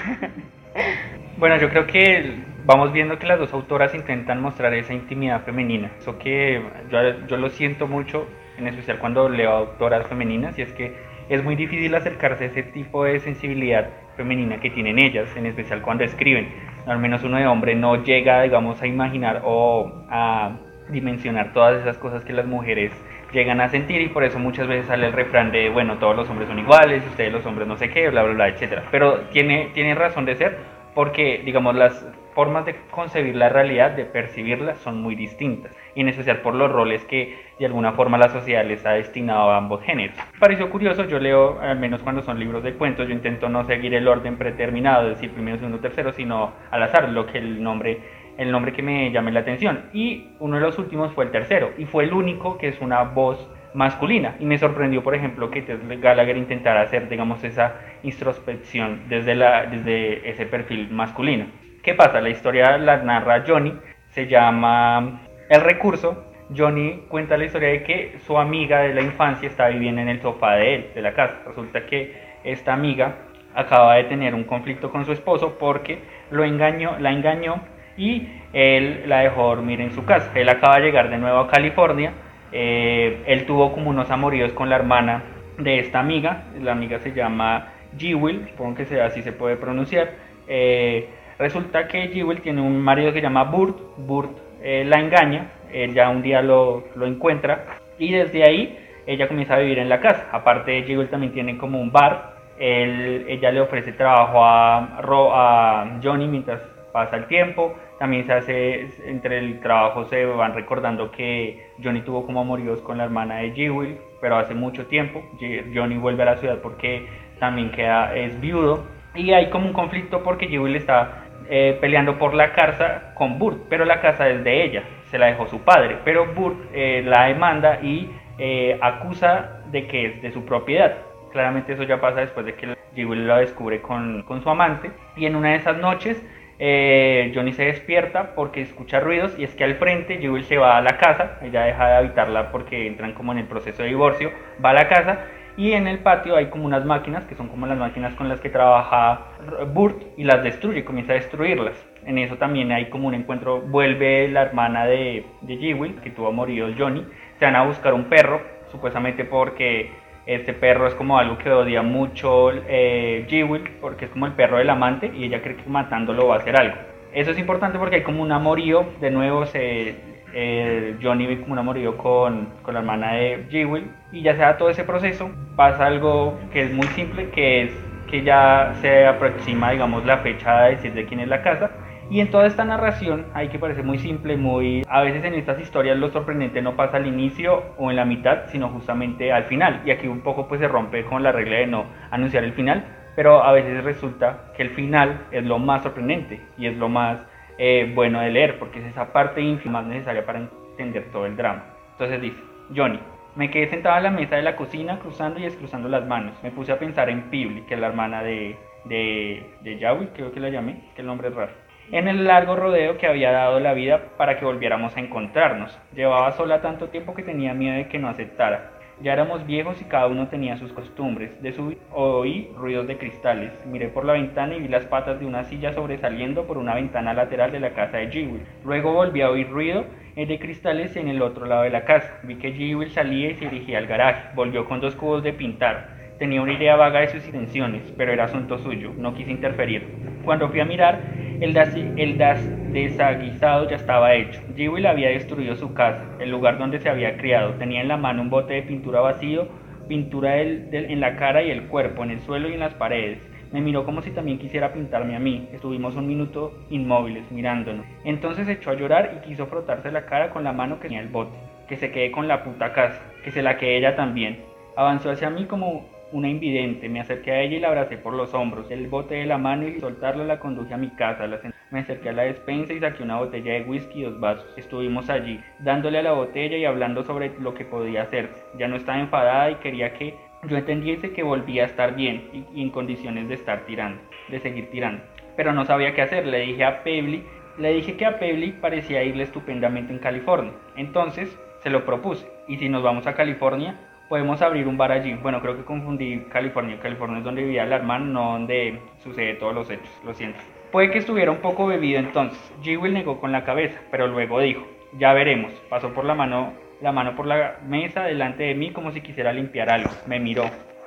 [SPEAKER 3] Bueno, yo creo que vamos viendo que las dos autoras intentan mostrar esa intimidad femenina. Eso que yo, yo lo siento mucho, en especial cuando leo autoras femeninas, y es que es muy difícil acercarse a ese tipo de sensibilidad femenina que tienen ellas, en especial cuando escriben. Al menos uno de hombre no llega, digamos, a imaginar o a dimensionar todas esas cosas que las mujeres llegan a sentir y por eso muchas veces sale el refrán de, bueno, todos los hombres son iguales, ustedes los hombres no sé qué, bla, bla, bla, etcétera. Pero tiene, tiene razón de ser porque, digamos, las formas de concebir la realidad, de percibirla, son muy distintas, y en especial por los roles que de alguna forma la sociedad les ha destinado a ambos géneros. Me pareció curioso, yo leo, al menos cuando son libros de cuentos, yo intento no seguir el orden predeterminado, es decir, primero, segundo, tercero, sino al azar, lo que el nombre, el nombre que me llame la atención. Y uno de los últimos fue el tercero, y fue el único que es una voz masculina. Y me sorprendió, por ejemplo, que Gallagher intentara hacer, digamos, esa introspección desde, la, desde ese perfil masculino. ¿Qué pasa? La historia la narra Johnny, se llama El recurso. Johnny cuenta la historia de que su amiga de la infancia está viviendo en el sofá de él, de la casa. Resulta que esta amiga acaba de tener un conflicto con su esposo porque lo engañó, la engañó y él la dejó dormir en su casa. Él acaba de llegar de nuevo a California eh, él tuvo como unos amoríos con la hermana de esta amiga, la amiga se llama Jewel, supongo que así se puede pronunciar. Eh, resulta que Jewel tiene un marido que se llama Burt, Burt eh, la engaña, él ya un día lo, lo, encuentra y desde ahí ella comienza a vivir en la casa. Aparte, Jewel también tiene como un bar, ella le ofrece trabajo a, a Johnny mientras pasa el tiempo, también se hace, entre el trabajo se van recordando que Johnny tuvo como amoríos con la hermana de Jewel, pero hace mucho tiempo. Johnny vuelve a la ciudad porque también queda, es viudo. Y hay como un conflicto porque Jewel está eh, peleando por la casa con Burt, pero la casa es de ella, se la dejó su padre. Pero Burt eh, la demanda y eh, acusa de que es de su propiedad. Claramente eso ya pasa después de que Jewel la descubre con, con su amante. Y en una de esas noches eh, Johnny se despierta porque escucha ruidos y es que al frente Jewel se va a la casa, ella deja de habitarla porque entran como en el proceso de divorcio, va a la casa y en el patio hay como unas máquinas que son como las máquinas con las que trabaja Burt y las destruye, comienza a destruirlas. En eso también hay como un encuentro, vuelve la hermana de, de Jewel, que tuvo morido Johnny, se van a buscar un perro, supuestamente porque este perro es como algo que odia mucho eh, porque es como el perro del amante y ella cree que matándolo va a hacer algo. Eso es importante porque hay como un amorío, de nuevo se, eh, Johnny como amorío con, con la hermana de Jewel y ya sea todo ese proceso, pasa algo que es muy simple, que es que ya se aproxima, digamos, la fecha de decir de quién es la casa y en toda esta narración, hay que parece muy simple, muy... A veces en estas historias lo sorprendente no pasa al inicio o en la mitad, sino justamente al final. Y aquí un poco pues se rompe con la regla de no anunciar el final, pero a veces resulta que el final es lo más sorprendente y es lo más eh, bueno de leer, porque es esa parte ínfima más necesaria para entender todo el drama. Entonces dice, Johnny, me quedé sentado en la mesa de la cocina cruzando y descruzando las manos. Me puse a pensar en Pibli, que es la hermana de, de, de Yahweh, creo que la llamé, que el nombre es raro en el largo rodeo que había dado la vida para que volviéramos a encontrarnos. Llevaba sola tanto tiempo que tenía miedo de que no aceptara. Ya éramos viejos y cada uno tenía sus costumbres. De su oí ruidos de cristales. Miré por la ventana y vi las patas de una silla sobresaliendo por una ventana lateral de la casa de Jewel. Luego volví a oír ruido de cristales en el otro lado de la casa. Vi que Jewel salía y se dirigía al garaje. Volvió con dos cubos de pintar. Tenía una idea vaga de sus intenciones, pero era asunto suyo. No quise interferir. Cuando fui a mirar, el, desaguisado ya estaba hecho. Jewel había destruido su casa, el lugar donde se había criado. Tenía en la mano un bote de pintura vacío, pintura en la cara y el cuerpo, en el suelo y en las paredes. Me miró como si también quisiera pintarme a mí. Estuvimos un minuto inmóviles, mirándonos. Entonces echó a llorar y quiso frotarse la cara con la mano que tenía el bote. Que se quede con la puta casa, que se la quede ella también. Avanzó hacia mí como una invidente. Me acerqué a ella y la abracé por los hombros. El bote de la mano y soltarla la conduje a mi casa. Me acerqué a la despensa y saqué una botella de whisky y dos vasos. Estuvimos allí, dándole a la botella y hablando sobre lo que podía hacerse. Ya no estaba enfadada y quería que yo entendiese que volvía a estar bien y, en condiciones de estar tirando, de seguir tirando. Pero no sabía qué hacer. Le dije a Pebble, le dije que a Pebble parecía irle estupendamente en California. Entonces se lo propuse. Y si nos vamos a California, podemos abrir un bar allí. Bueno, creo que confundí California. California es donde vivía la hermana, no donde sucede todos los hechos. Lo siento. Puede que estuviera un poco bebido entonces. Jewel negó con la cabeza, pero luego dijo, ya veremos. Pasó por la mano, la mano por la mesa delante de mí como si quisiera limpiar algo. Me miró.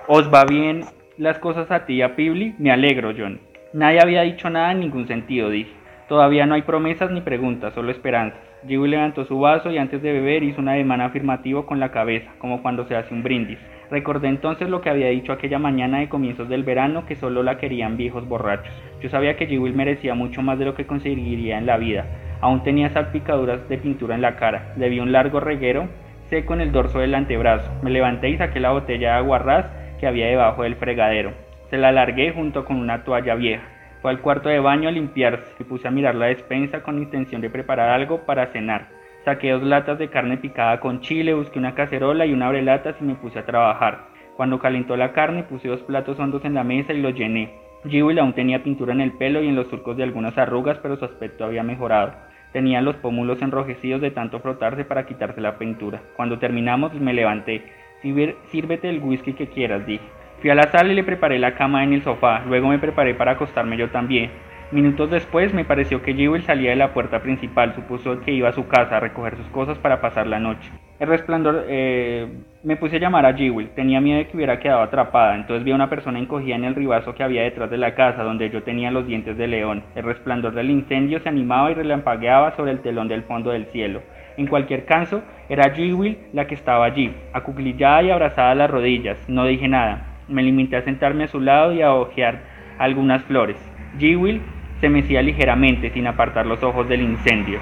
[SPEAKER 3] ¿Os va bien las cosas a ti y a Pibli? Me alegro, John. Nadie había dicho nada en ningún sentido, dije. Todavía no hay promesas ni preguntas, solo esperanzas. Jill levantó su vaso y antes de beber hizo un ademán afirmativo con la cabeza, como cuando se hace un brindis. Recordé entonces lo que había dicho aquella mañana de comienzos del verano, que solo la querían viejos borrachos. Yo sabía que Jill merecía mucho más de lo que conseguiría en la vida. Aún tenía salpicaduras de pintura en la cara. Le vi un largo reguero seco en el dorso del antebrazo. Me levanté y saqué la botella de aguarrás que había debajo del fregadero. Se la alargué junto con una toalla vieja. Fue al cuarto de baño a limpiarse y puse a mirar la despensa con intención de preparar algo para cenar. Saqué dos latas de carne picada con chile, busqué una cacerola y una abrelatas y me puse a trabajar. Cuando calentó la carne puse dos platos hondos en la mesa y los llené. Jewel aún tenía pintura en el pelo y en los surcos de algunas arrugas, pero su aspecto había mejorado. Tenía los pómulos enrojecidos de tanto frotarse para quitarse la pintura. Cuando terminamos me levanté. Sírvete el whisky que quieras, dije. Fui a la sala y le preparé la cama en el sofá, luego me preparé para acostarme yo también. Minutos después me pareció que Jewel salía de la puerta principal, supuso que iba a su casa a recoger sus cosas para pasar la noche. El resplandor, eh, me puse a llamar a Jewel, tenía miedo de que hubiera quedado atrapada, entonces vi a una persona encogida en el ribazo que había detrás de la casa donde yo tenía los dientes de león. El resplandor del incendio se animaba y relampagueaba sobre el telón del fondo del cielo. En cualquier caso, era Jewel la que estaba allí, acuclillada y abrazada a las rodillas. No dije nada. Me limité a sentarme a su lado y a hojear algunas flores. Jewel se mecía ligeramente sin apartar los ojos del incendio.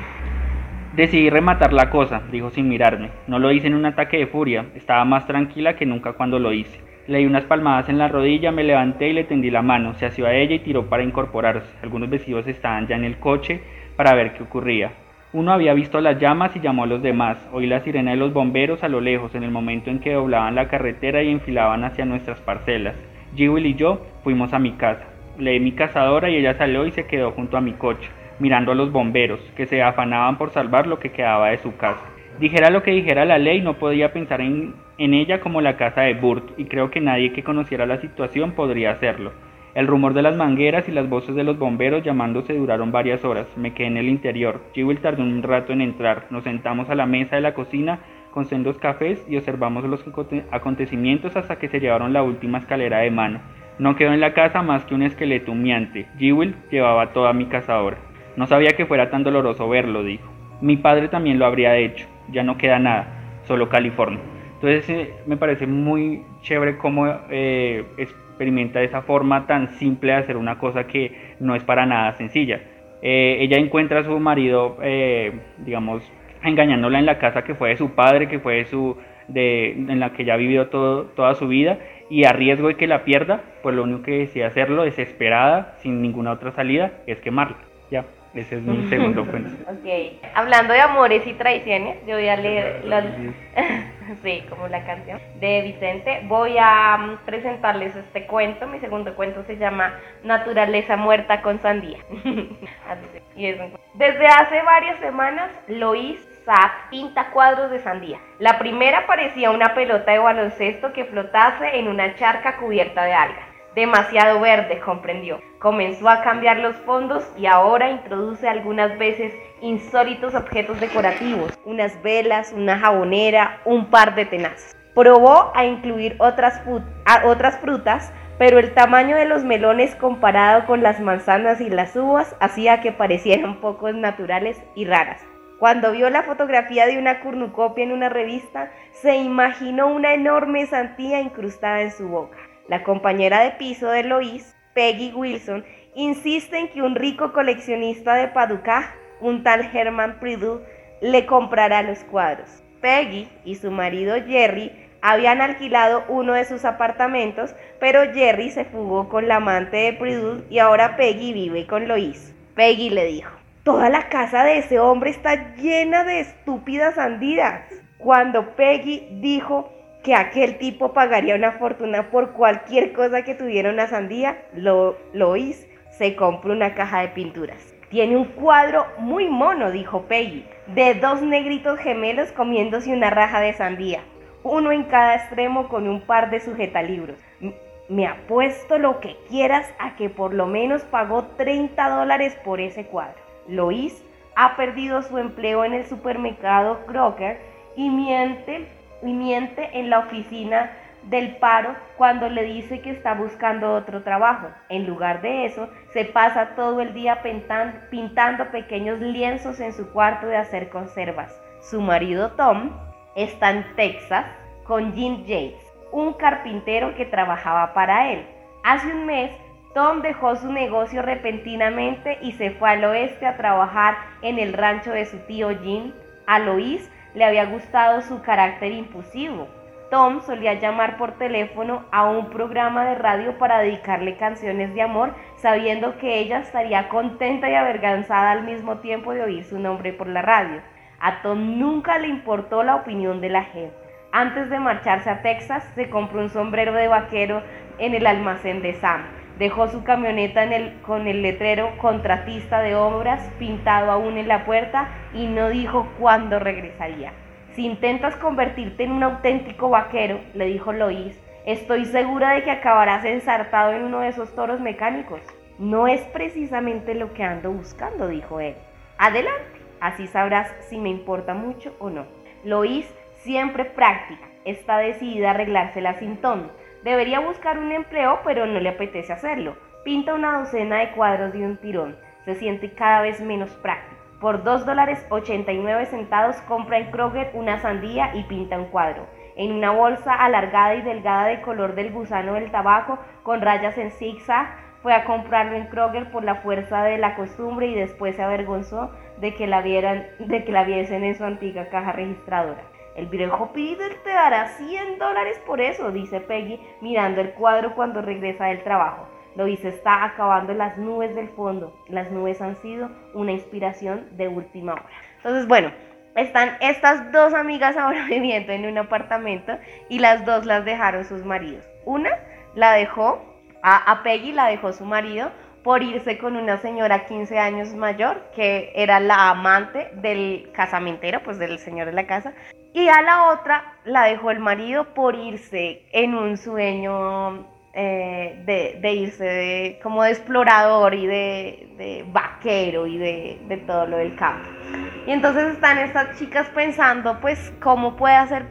[SPEAKER 3] Decidí rematar la cosa, dijo sin mirarme. No lo hice en un ataque de furia, estaba más tranquila que nunca cuando lo hice. Le di unas palmadas en la rodilla, me levanté y le tendí la mano. Se asió a ella y tiró para incorporarse. Algunos vecinos estaban ya en el coche para ver qué ocurría. Uno había visto las llamas y llamó a los demás. Oí la sirena de los bomberos a lo lejos en el momento en que doblaban la carretera y enfilaban hacia nuestras parcelas. Jewel y yo fuimos a mi casa. Leí mi cazadora y ella salió y se quedó junto a mi coche, mirando a los bomberos, que se afanaban por salvar lo que quedaba de su casa. Dijera lo que dijera la ley, no podía pensar en, en ella como la casa de Burt, y creo que nadie que conociera la situación podría hacerlo. El rumor de las mangueras y las voces de los bomberos llamándose duraron varias horas. Me quedé en el interior. Jewel tardó un rato en entrar. Nos sentamos a la mesa de la cocina con sendos cafés y observamos los acontecimientos hasta que se llevaron la última escalera de mano. No quedó en la casa más que un esqueleto humeante. Jewel llevaba toda mi cazadora. No sabía que fuera tan doloroso verlo, dijo. Mi padre también lo habría hecho. Ya no queda nada, solo California. Entonces eh, me parece muy chévere cómo eh, experimenta esa forma tan simple de hacer una cosa que no es para nada sencilla. Eh, ella encuentra a su marido, eh, digamos, engañándola en la casa que fue de su padre, que fue de su, de, en la que ella vivió todo, toda su vida, y a riesgo de que la pierda, pues lo único que decide hacerlo, desesperada, sin ninguna otra salida, es quemarla. Ya. Ese es mi segundo [LAUGHS] cuento.
[SPEAKER 2] Ok. Hablando de amores y traiciones, yo voy a leer los... [LAUGHS] sí, como la canción de Vicente. Voy a mm, presentarles este cuento. Mi segundo cuento se llama Naturaleza muerta con sandía. [LAUGHS] Desde hace varias semanas, Lois Saab pinta cuadros de sandía. La primera parecía una pelota de baloncesto que flotase en una charca cubierta de algas. Demasiado verde, comprendió. Comenzó a cambiar los fondos y ahora introduce algunas veces insólitos objetos decorativos, unas velas, una jabonera, un par de tenazas. Probó a incluir otras, otras frutas, pero el tamaño de los melones comparado con las manzanas y las uvas hacía que parecieran poco naturales y raras. Cuando vio la fotografía de una cornucopia en una revista, se imaginó una enorme santía incrustada en su boca. La compañera de piso de Lois, Peggy Wilson, insiste en que un rico coleccionista de Paducah, un tal Herman Prideaux, le comprará los cuadros. Peggy y su marido Jerry habían alquilado uno de sus apartamentos, pero Jerry se fugó con la amante de Prudence y ahora Peggy vive con Lois. Peggy le dijo, toda la casa de ese hombre está llena de estúpidas sandías. Cuando Peggy dijo que aquel tipo pagaría una fortuna por cualquier cosa que tuviera una sandía, lo, Lois se compró una caja de pinturas. Tiene un cuadro muy mono, dijo Peggy, de dos negritos gemelos comiéndose una raja de sandía, uno en cada extremo con un par de sujetalibros. Me apuesto lo que quieras a que por lo menos pagó 30 dólares por ese cuadro. Lois ha perdido su empleo en el supermercado Crocker y miente miente en la oficina del paro cuando le dice que está buscando otro trabajo. En lugar de eso, se pasa todo el día pintando pequeños lienzos en su cuarto de hacer conservas. Su marido Tom está en Texas con Jim Yates, un carpintero que trabajaba para él. Hace un mes, Tom dejó su negocio repentinamente y se fue al oeste a trabajar en el rancho de su tío Jim. A Lois le había gustado su carácter impulsivo. Tom solía llamar por teléfono a un programa de radio para dedicarle canciones de amor, sabiendo que ella estaría contenta y avergonzada al mismo tiempo de oír su nombre por la radio. A Tom nunca le importó la opinión de la gente. Antes de marcharse a Texas, se compró un sombrero de vaquero en el almacén de Sam. Dejó su camioneta con el letrero contratista de obras pintado aún en la puerta y no dijo cuándo regresaría. Si intentas convertirte en un auténtico vaquero, le dijo Lois, estoy segura de que acabarás ensartado en uno de esos toros mecánicos. No es precisamente lo que ando buscando, dijo él. Adelante, así sabrás si me importa mucho o no. Lois, siempre práctica, está decidida a arreglársela sin tono Debería buscar un empleo, pero no le apetece hacerlo. Pinta una docena de cuadros de un tirón. Se siente cada vez menos práctico. Por 2 dólares 89 centavos compra en Kroger una sandía y pinta un cuadro. En una bolsa alargada y delgada de color del gusano del tabaco con rayas en zigzag, fue a comprarlo en Kroger por la fuerza de la costumbre y después se avergonzó de que la, vieran, de que la viesen en su antigua caja registradora. El viejo Peter te dará 100 dólares por eso, dice Peggy mirando el cuadro cuando regresa del trabajo. Lois está acabando las nubes del fondo. Las nubes han sido una inspiración de última hora. Entonces, bueno, están estas dos amigas ahora [LAUGHS] viviendo en un apartamento y las dos las dejaron sus maridos. Una la dejó, a, a Peggy la dejó su marido por irse con una señora 15 años mayor, que era la amante del casamentero, pues del señor de la casa, y a la otra la dejó el marido por irse en un sueño eh, de, irse como de explorador y de, vaquero y de, todo lo del campo. Y entonces están estas chicas pensando, pues, cómo puede hacer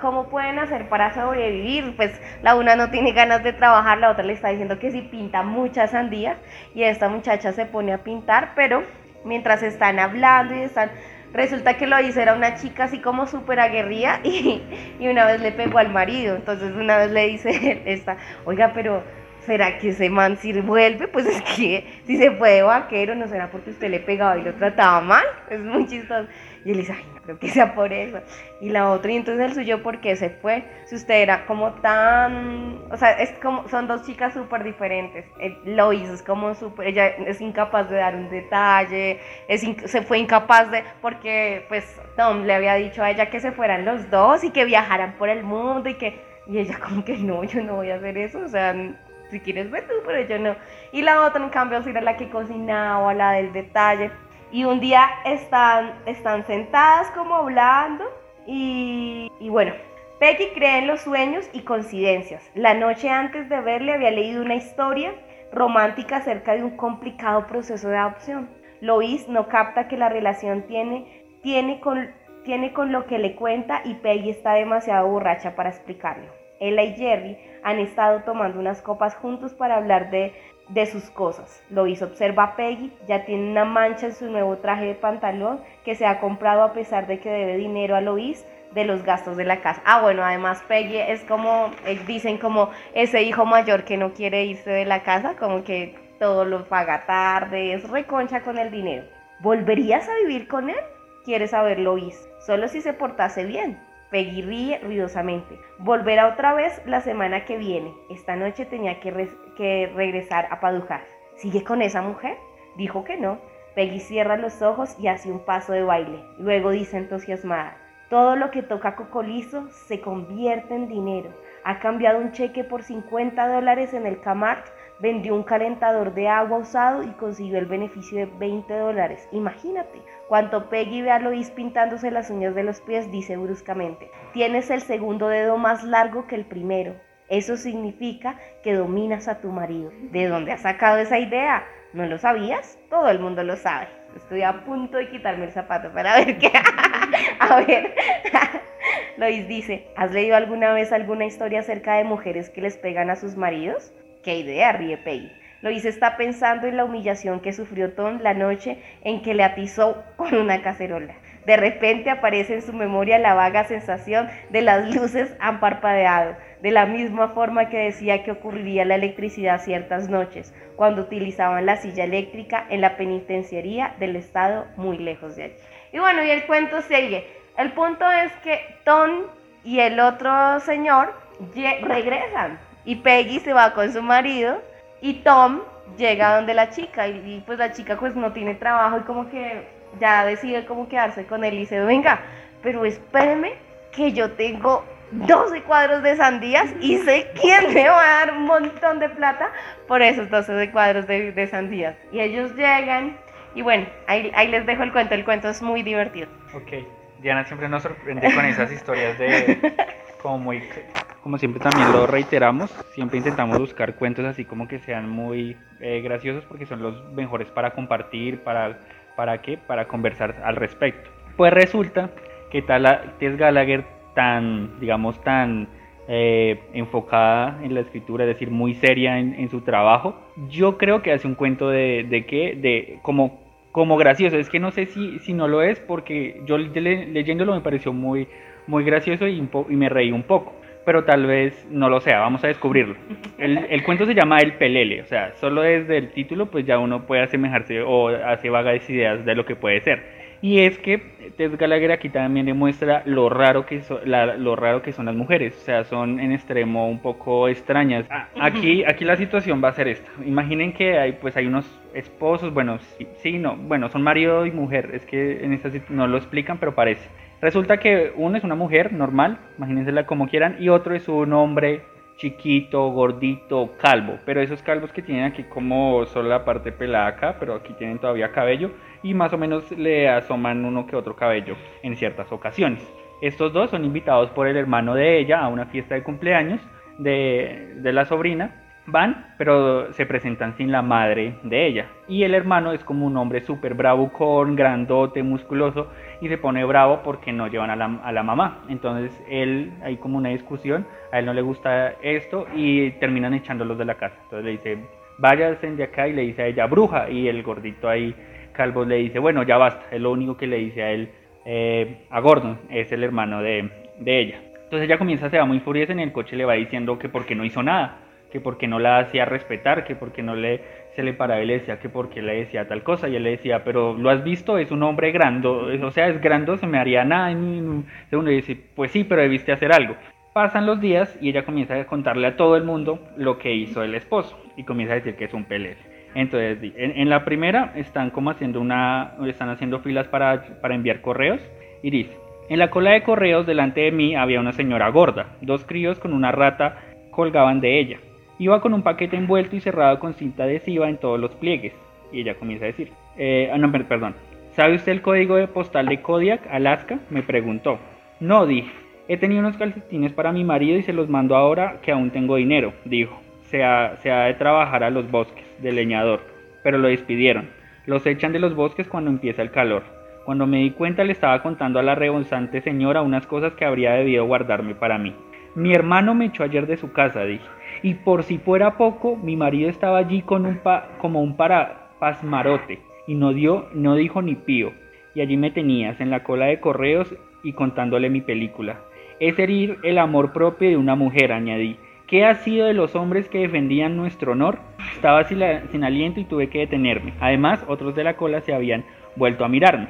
[SPEAKER 2] cómo pueden hacer para sobrevivir. Pues la una no tiene ganas de trabajar, la otra le está diciendo que si pinta muchas sandías y esta muchacha se pone a pintar, pero mientras están hablando y están Resulta que lo hizo era una chica así como súper aguerrida [LAUGHS] y, y, una vez le pegó al marido. Entonces una vez le dice esta, oiga, pero ¿será que ese man si vuelve? Pues es que si se fue de vaquero, ¿no será porque usted le pegaba y lo trataba mal? Es muy chistoso. Y él dice, ay, no creo que sea por eso. Y la otra, y entonces el suyo, ¿por qué se fue? Si usted era como tan, o sea, es como, son dos chicas súper diferentes. lo hizo, es como súper, ella es incapaz de dar un detalle, es se fue incapaz de, porque pues Tom le había dicho a ella que se fueran los dos y que viajaran por el mundo y que, y ella como que no, yo no voy a hacer eso, o sea, si quieres ver tú, pero yo no. Y la otra, en cambio, era la que cocinaba, la del detalle. Y un día están, están sentadas como hablando y, bueno, Peggy cree en los sueños y coincidencias. La noche antes de verle había leído una historia romántica acerca de un complicado proceso de adopción. Lois no capta que la relación tiene, tiene, con, tiene con lo que le cuenta y Peggy está demasiado borracha para explicarlo. Ella y Jerry han estado tomando unas copas juntos para hablar de de sus cosas. Lo hizo, observa Peggy, ya tiene una mancha en su nuevo traje de pantalón que se ha comprado a pesar de que debe dinero a Lois de los gastos de la casa. Ah, bueno, además Peggy es como, eh, dicen como ese hijo mayor que no quiere irse de la casa, como que todo lo paga tarde, es reconcha con el dinero. ¿Volverías a vivir con él? Quiere saber Lois, solo si se portase bien. Peggy ríe ruidosamente. Volverá otra vez la semana que viene. Esta noche tenía que, regresar a Padujas. ¿Sigue con esa mujer? Dijo que no. Peggy cierra los ojos y hace un paso de baile. Luego dice entusiasmada, todo lo que toca Cocolizo se convierte en dinero. Ha cambiado un cheque por 50 dólares en el Camart, vendió un calentador de agua usado y consiguió el beneficio de 20 dólares. Imagínate, cuando Peggy ve a Lois pintándose las uñas de los pies, dice bruscamente, tienes el segundo dedo más largo que el primero. Eso significa que dominas a tu marido. ¿De dónde has sacado esa idea? ¿No lo sabías? Todo el mundo lo sabe. Estoy a punto de quitarme el zapato para ver qué. [LAUGHS] a ver. [LAUGHS] Lois dice, ¿has leído alguna vez alguna historia acerca de mujeres que les pegan a sus maridos? ¿Qué idea? ríe Peggy. Lois está pensando en la humillación que sufrió Tom la noche en que le atizó con una cacerola. De repente aparece en su memoria la vaga sensación de las luces han parpadeado, de la misma forma que decía que ocurriría la electricidad ciertas noches, cuando utilizaban la silla eléctrica en la penitenciaría del estado muy lejos de allí. Y bueno, y el cuento sigue. El punto es que Tom y el otro señor regresan y Peggy se va con su marido y Tom llega donde la chica y, y pues la chica pues no tiene trabajo y como que ya decide cómo quedarse con él y dice, venga, pero espéreme que yo tengo 12 cuadros de sandías y sé quién me va a dar un montón de plata por esos 12 cuadros de, sandías. Y ellos llegan y bueno, ahí, ahí, les dejo el cuento, el cuento es muy divertido.
[SPEAKER 3] Ok, Diana siempre nos sorprende con esas historias de [LAUGHS] como muy... Como siempre también lo reiteramos, siempre intentamos buscar cuentos así como que sean muy eh, graciosos porque son los mejores para compartir, para ¿Para qué? Para conversar al respecto. Pues resulta que tal Tess Gallagher tan, digamos, tan eh, enfocada en la escritura, es decir, muy seria en, su trabajo, yo creo que hace un cuento de, de qué, de como, como gracioso. Es que no sé si, si no lo es porque yo leyéndolo me pareció muy, muy gracioso y me reí un poco pero tal vez no lo sea, vamos a descubrirlo. El, cuento se llama El Pelele, o sea, solo desde el título pues ya uno puede asemejarse o hace vagas ideas de lo que puede ser. Y es que Tess Gallagher aquí también demuestra lo raro, que lo raro que son las mujeres, o sea, son en extremo un poco extrañas. Ah, aquí, aquí la situación va a ser esta. Imaginen que hay, pues hay unos esposos, bueno, sí, sí, no, bueno, son marido y mujer, es que en esta no lo explican, pero parece. Resulta que uno es una mujer normal, imagínensela como quieran, y otro es un hombre chiquito, gordito, calvo. Pero esos calvos que tienen aquí como solo la parte pelada acá, pero aquí tienen todavía cabello y más o menos le asoman uno que otro cabello en ciertas ocasiones. Estos dos son invitados por el hermano de ella a una fiesta de cumpleaños de, de la sobrina Van, pero se presentan sin la madre de ella. Y el hermano es como un hombre súper bravo, con grandote, musculoso, y se pone bravo porque no llevan a la, a la, mamá. Entonces él, hay como una discusión, a él no le gusta esto y terminan echándolos de la casa. Entonces le dice, váyanse de acá y le dice a ella, bruja. Y el gordito ahí, calvo, le dice, bueno, ya basta. Es lo único que le dice a él, eh, a Gordon, es el hermano de, de ella. Entonces ella comienza, se va muy furiosa en el coche, le va diciendo que porque no hizo nada que porque no la hacía respetar, que porque no le se le paraba y le decía que porque le decía tal cosa, y él le decía, pero lo has visto, es un hombre grando, o sea, es grande, se me haría nada, y segundo dice, pues sí, pero debiste hacer algo. Pasan los días y ella comienza a contarle a todo el mundo lo que hizo el esposo, y comienza a decir que es un pelele. Entonces, en, la primera están como haciendo una, están haciendo filas para, para enviar correos, y dice, en la cola de correos delante de mí había una señora gorda, dos críos con una rata colgaban de ella. Iba con un paquete envuelto y cerrado con cinta adhesiva en todos los pliegues. Y ella comienza a decir, eh, ah, no, perdón, ¿sabe usted el código de postal de Kodiak, Alaska? Me preguntó. No, dije, he tenido unos calcetines para mi marido y se los mando ahora que aún tengo dinero, dijo. Se ha, de trabajar a los bosques, de leñador, pero lo despidieron. Los echan de los bosques cuando empieza el calor. Cuando me di cuenta le estaba contando a la rebonzante señora unas cosas que habría debido guardarme para mí. Mi hermano me echó ayer de su casa, dije y por si fuera poco, mi marido estaba allí con un pa como un pasmarote y no, dio, no dijo ni pío. Y allí me tenías en la cola de correos y contándole mi película. Es herir el amor propio de una mujer, añadí. ¿Qué ha sido de los hombres que defendían nuestro honor? Estaba sin, sin aliento y tuve que detenerme. Además, otros de la cola se habían vuelto a mirarme.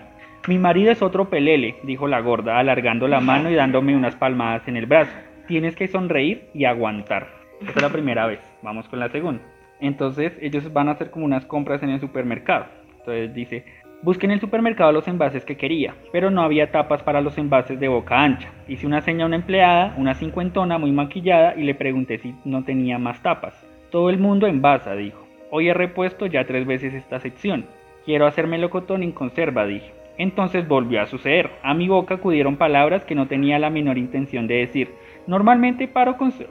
[SPEAKER 3] Mi marido es otro pelele, dijo la gorda, alargando la mano y dándome unas palmadas en el brazo. Tienes que sonreír y aguantar. Esa es la primera vez. Vamos con la segunda. Entonces ellos van a hacer como unas compras en el supermercado. Entonces dice, busqué en el supermercado los envases que quería, pero no había tapas para los envases de boca ancha. Hice una seña a una empleada, una cincuentona muy maquillada, y le pregunté si no tenía más tapas. Todo el mundo envasa, dijo. Hoy he repuesto ya tres veces esta sección. Quiero hacerme locotón en conserva, dije. Entonces volvió a suceder. A mi boca acudieron palabras que no tenía la menor intención de decir. Normalmente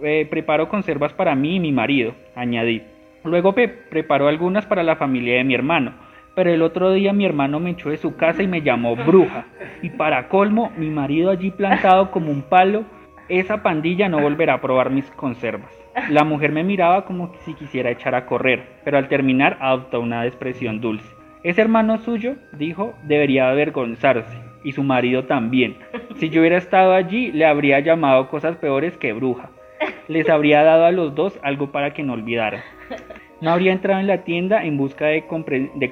[SPEAKER 3] eh, preparo conservas para mí y mi marido, añadí. Luego preparó algunas para la familia de mi hermano, pero el otro día mi hermano me echó de su casa y me llamó bruja. Y para colmo, mi marido allí plantado como un palo, esa pandilla no volverá a probar mis conservas. La mujer me miraba como si quisiera echar a correr, pero al terminar adoptó una expresión dulce. Ese hermano suyo, dijo, debería avergonzarse, y su marido también. Si yo hubiera estado allí, le habría llamado cosas peores que bruja. Les habría dado a los dos algo para que no olvidaran. No habría entrado en la tienda en busca de,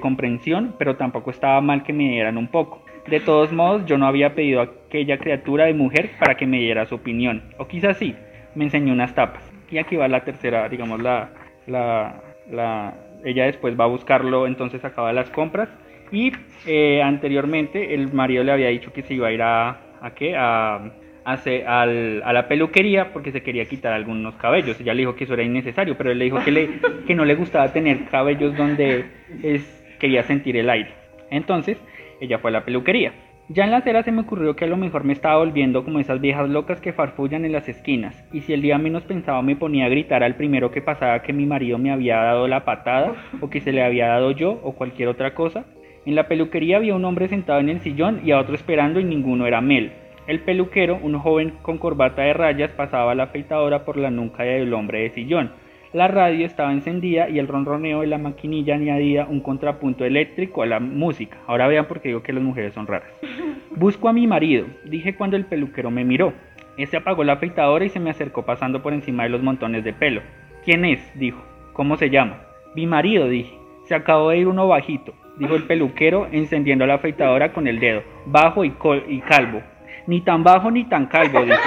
[SPEAKER 3] comprensión, pero tampoco estaba mal que me dieran un poco. De todos modos, yo no había pedido a aquella criatura de mujer para que me diera su opinión. O quizás sí, me enseñó unas tapas. Y aquí va la tercera, digamos, la, la, la ella después va a buscarlo, entonces acaba las compras. Y eh, anteriormente el marido le había dicho que se iba a ir a, ¿a qué? A, a, la peluquería porque se quería quitar algunos cabellos. Ella le dijo que eso era innecesario, pero él le dijo que, le, [LAUGHS] que no le gustaba tener cabellos donde es, quería sentir el aire. Entonces, ella fue a la peluquería. Ya en la acera se me ocurrió que a lo mejor me estaba volviendo como esas viejas locas que farfullan en las esquinas, y si el día menos pensaba me ponía a gritar al primero que pasaba que mi marido me había dado la patada, o que se le había dado yo, o cualquier otra cosa. En la peluquería había un hombre sentado en el sillón y a otro esperando y ninguno era Mel. El peluquero, un joven con corbata de rayas, pasaba la afeitadora por la nuca del hombre de sillón. La radio estaba encendida y el ronroneo de la maquinilla añadía un contrapunto eléctrico a la música. Ahora vean por qué digo que las mujeres son raras. [LAUGHS] Busco a mi marido, dije cuando el peluquero me miró. Este apagó la afeitadora y se me acercó pasando por encima de los montones de pelo. ¿Quién es? dijo. ¿Cómo se llama? Mi marido, dije. Se acabó de ir uno bajito, dijo el peluquero encendiendo la afeitadora con el dedo. Bajo y, y calvo. Ni tan bajo ni tan calvo, dije.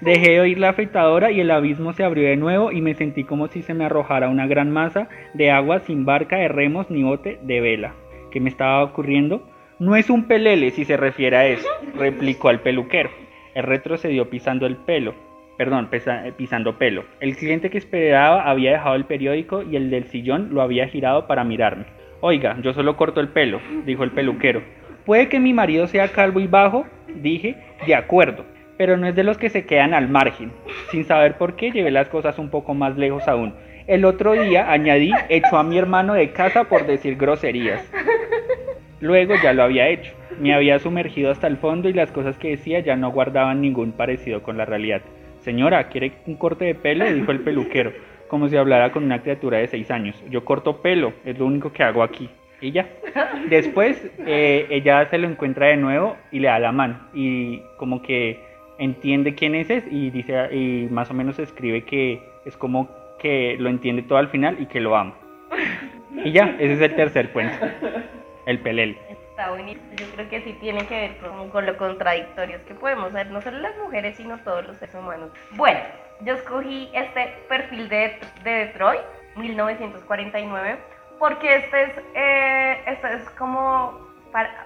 [SPEAKER 3] Dejé de oír la afeitadora y el abismo se abrió de nuevo y me sentí como si se me arrojara una gran masa de agua sin barca de remos ni bote de vela. ¿Qué me estaba ocurriendo? No es un pelele si se refiere a eso, replicó el peluquero. Él retrocedió pisando el pelo, perdón, pisando pelo. El cliente que esperaba había dejado el periódico y el del sillón lo había girado para mirarme. Oiga, yo solo corto el pelo, dijo el peluquero. Puede que mi marido sea calvo y bajo, dije, de acuerdo, pero no es de los que se quedan al margen. Sin saber por qué, llevé las cosas un poco más lejos aún. El otro día, añadí, echó a mi hermano de casa por decir groserías. Luego ya lo había hecho. Me había sumergido hasta el fondo y las cosas que decía ya no guardaban ningún parecido con la realidad. Señora, ¿quiere un corte de pelo? dijo el peluquero, como si hablara con una criatura de seis años. Yo corto pelo, es lo único que hago aquí. Y ya. Después eh, ella se lo encuentra de nuevo y le da la mano. Y como que entiende quién es, y dice y más o menos escribe que es como que lo entiende todo al final y que lo ama. Y ya, ese es el tercer cuento. El pelel.
[SPEAKER 2] Yo creo que sí tiene que ver con, lo contradictorios que podemos ser, no solo las mujeres, sino todos los seres humanos. Bueno, yo escogí este perfil de, de Detroit, 1949, porque este es, eh, este es como,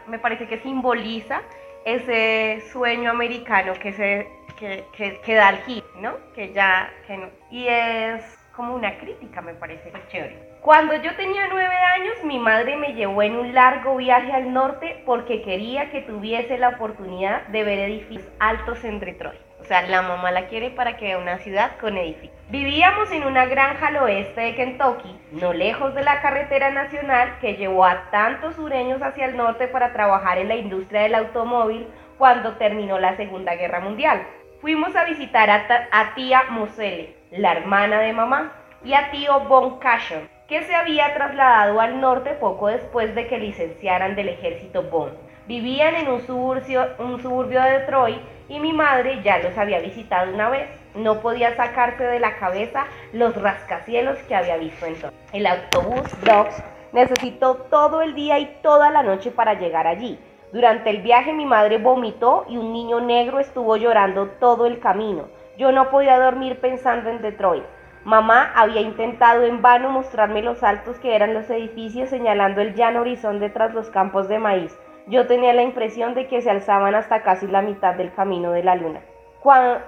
[SPEAKER 2] me parece que simboliza ese sueño americano que se que, que, da el hit, ¿no? Que ya, que no. Y es como una crítica, me parece chévere. Cuando yo tenía nueve años, mi madre me llevó en un largo viaje al norte porque quería que tuviese la oportunidad de ver edificios altos en Detroit. O sea, la mamá la quiere para que vea una ciudad con edificios. Vivíamos en una granja al oeste de Kentucky, no lejos de la carretera nacional que llevó a tantos sureños hacia el norte para trabajar en la industria del automóvil cuando terminó la Segunda Guerra Mundial. Fuimos a visitar a, tía Moselle, la hermana de mamá, y a tío Von Cashon, que se había trasladado al norte poco después de que licenciaran del ejército Bond. Vivían en un suburbio, de Detroit y mi madre ya los había visitado una vez. No podía sacarse de la cabeza los rascacielos que había visto entonces. El autobús Dogs Necesitó todo el día y toda la noche para llegar allí. Durante el viaje mi madre vomitó y un niño negro estuvo llorando todo el camino. Yo no podía dormir pensando en Detroit. Mamá había intentado en vano mostrarme los altos que eran los edificios señalando el llano horizonte tras los campos de maíz. Yo tenía la impresión de que se alzaban hasta casi la mitad del camino de la luna.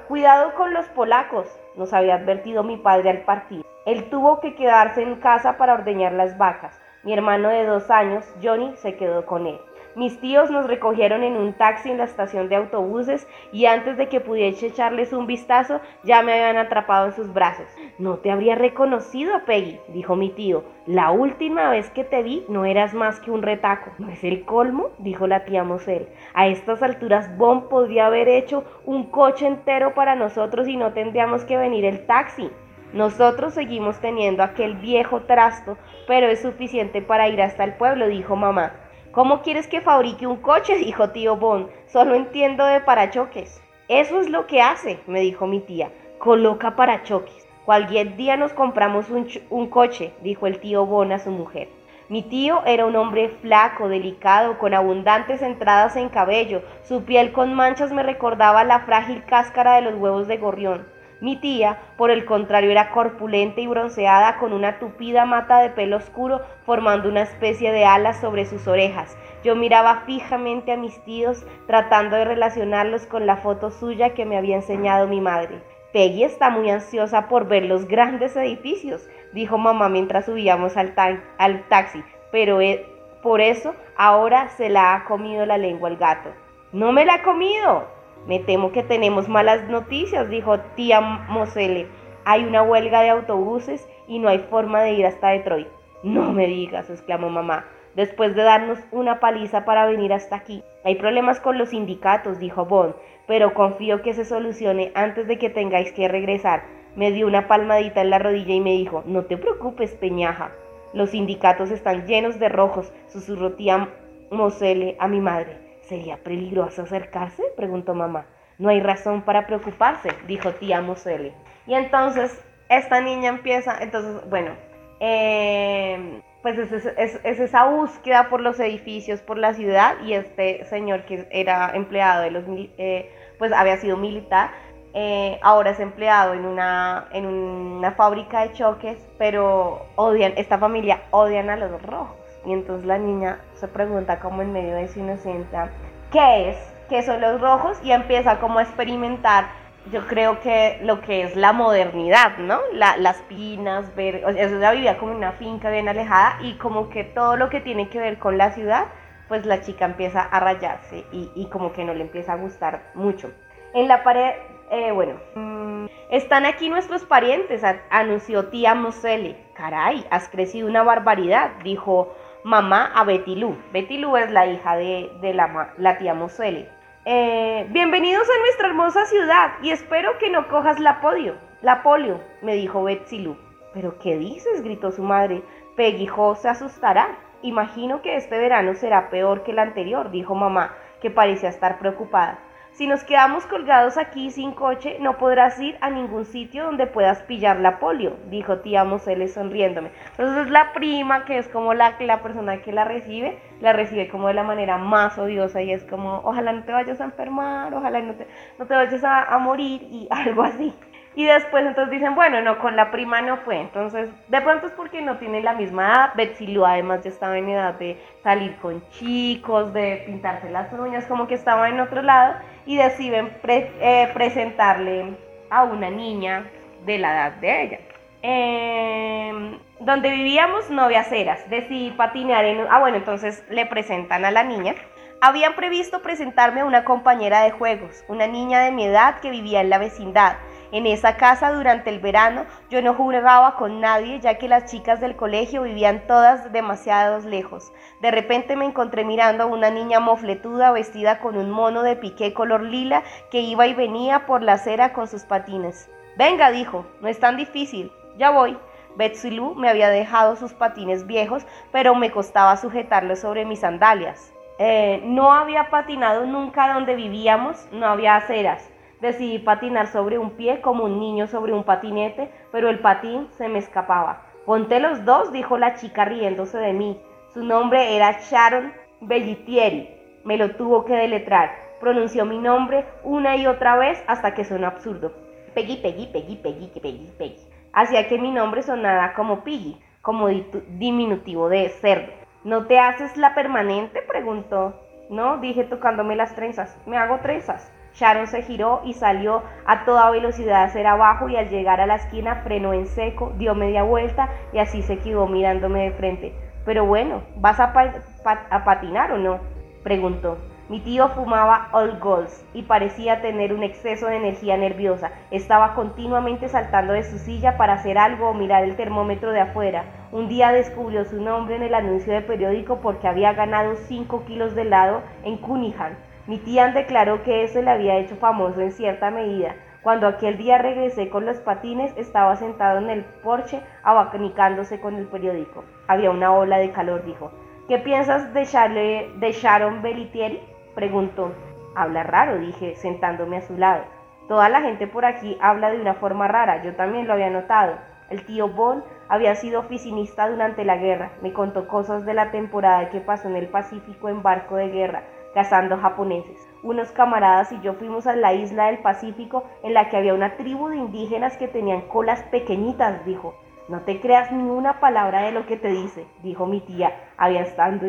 [SPEAKER 2] Cuidado con los polacos, nos había advertido mi padre al partir. Él tuvo que quedarse en casa para ordeñar las vacas. Mi hermano de dos años, Johnny, se quedó con él. Mis tíos nos recogieron en un taxi en la estación de autobuses y antes de que pudiese echarles un vistazo ya me habían atrapado en sus brazos. No te habría reconocido, Peggy, dijo mi tío. La última vez que te vi no eras más que un retaco. ¿No es el colmo? dijo la tía Mosel. A estas alturas Bon podría haber hecho un coche entero para nosotros y no tendríamos que venir el taxi. Nosotros seguimos teniendo aquel viejo trasto, pero es suficiente para ir hasta el pueblo, dijo mamá. ¿Cómo quieres que fabrique un coche? dijo tío Bon. Solo entiendo de parachoques. Eso es lo que hace, me dijo mi tía. Coloca parachoques. Cualquier día nos compramos un, coche, dijo el tío Bon a su mujer. Mi tío era un hombre flaco, delicado, con abundantes entradas en cabello. Su piel con manchas me recordaba la frágil cáscara de los huevos de gorrión. Mi tía, por el contrario, era corpulenta y bronceada con una tupida mata de pelo oscuro formando una especie de alas sobre sus orejas. Yo miraba fijamente a mis tíos tratando de relacionarlos con la foto suya que me había enseñado mi madre. Peggy está muy ansiosa por ver los grandes edificios, dijo mamá mientras subíamos al, al taxi, pero e, por eso ahora se la ha comido la lengua el gato. No me la ha comido, me temo que tenemos malas noticias, dijo tía Mosele. Hay una huelga de autobuses y no hay forma de ir hasta Detroit. No me digas, exclamó mamá, después de darnos una paliza para venir hasta aquí. Hay problemas con los sindicatos, dijo Bond, pero confío que se solucione antes de que tengáis que regresar. Me dio una palmadita en la rodilla y me dijo, no te preocupes, peñaja. Los sindicatos están llenos de rojos, susurró tía Mosele a mi madre. ¿Sería peligroso acercarse? preguntó mamá. No hay razón para preocuparse, dijo tía Mosele. Y entonces esta niña empieza, entonces, bueno, eh, pues es, esa búsqueda por los edificios, por la ciudad, y este señor que era empleado de los, eh, pues había sido militar, eh, ahora es empleado en una, en una fábrica de choques, pero odian, esta familia odian a los rojos. Y entonces la niña se pregunta como en medio de su inocencia, ¿qué es? ¿Qué son los rojos? Y empieza como a experimentar, yo creo que lo que es la modernidad, ¿no? las pinas, ver, o sea, ella vivía como en una finca bien alejada y como que todo lo que tiene que ver con la ciudad, pues la chica empieza a rayarse y, y como que no le empieza a gustar mucho. En la pared, eh, bueno, mm, están aquí nuestros parientes, anunció tía Mosele. Caray, has crecido una barbaridad, dijo mamá a Betty Lou. Betty Lou es la hija de, la, tía Mosele. Eh, bienvenidos a nuestra hermosa ciudad y espero que no cojas la podio, la polio, me dijo Betsy Lou. ¿Pero qué dices? gritó su madre. Peggy se asustará. Imagino que este verano será peor que el anterior, dijo mamá, que parecía estar preocupada. Si nos quedamos colgados aquí sin coche, no podrás ir a ningún sitio donde puedas pillar la polio, dijo tía Mosele sonriéndome. Entonces la prima, que es como la, la persona que la recibe, la recibe como de la manera más odiosa y es como, ojalá no te vayas a enfermar, ojalá no te, no te vayas a, a morir y [LAUGHS] algo así. Y después entonces dicen, bueno, no, con la prima no fue. Entonces, de pronto es porque no tiene la misma edad. Betsy Lou además ya estaba en edad de salir con chicos, de pintarse las uñas, como que estaba en otro lado. Y deciden eh, presentarle a una niña de la edad de ella. Em, donde vivíamos no había aceras. Decidí patinar en... Ah, bueno, entonces le presentan a la niña. Habían previsto presentarme a una compañera de juegos, una niña de mi edad que vivía en la vecindad en esa casa durante el verano yo no jugaba con nadie ya que las chicas del colegio vivían todas demasiado lejos. De repente me encontré mirando a una niña mofletuda vestida con un mono de piqué color lila que iba y venía por la acera con sus patines. Venga, dijo, no es tan difícil, ya voy. Betsy Lou me había dejado sus patines viejos, pero me costaba sujetarlos sobre mis sandalias. Eh, no había patinado nunca donde vivíamos, no había aceras. Decidí patinar sobre un pie como un niño sobre un patinete, pero el patín se me escapaba. Ponte los dos, dijo la chica riéndose de mí. Su nombre era Sharon Bellitieri. Me lo tuvo que deletrar. Pronunció mi nombre una y otra vez hasta que sonó absurdo. Peggy, Peggy, Peggy, Peggy, Peggy, Peggy. Hacía que mi nombre sonara como Piggy, como diminutivo de cerdo. ¿No te haces la permanente? preguntó. No, dije tocándome las trenzas. Me hago trenzas. Sharon se giró y salió a toda velocidad hacia abajo y al llegar a la esquina frenó en seco, dio media vuelta y así se quedó mirándome de frente. Pero bueno, ¿vas a, patinar o no? preguntó. Mi tío fumaba Old Golds y parecía tener un exceso de energía nerviosa. Estaba continuamente saltando de su silla para hacer algo o mirar el termómetro de afuera. Un día descubrió su nombre en el anuncio de periódico porque había ganado 5 kilos de helado en Cunningham. Mi tía declaró que eso le había hecho famoso en cierta medida. Cuando aquel día regresé con los patines, estaba sentado en el porche abanicándose con el periódico. Había una ola de calor, dijo. ¿Qué piensas de, Sharon Bellitieri? Preguntó. Habla raro, dije, sentándome a su lado. Toda la gente por aquí habla de una forma rara, yo también lo había notado. El tío Bon había sido oficinista durante la guerra, me contó cosas de la temporada que pasó en el Pacífico en barco de guerra, cazando japoneses. Unos camaradas y yo fuimos a la isla del Pacífico en la que había una tribu de indígenas que tenían colas pequeñitas, dijo. No te creas ni una palabra de lo que te dice, dijo mi tía, había,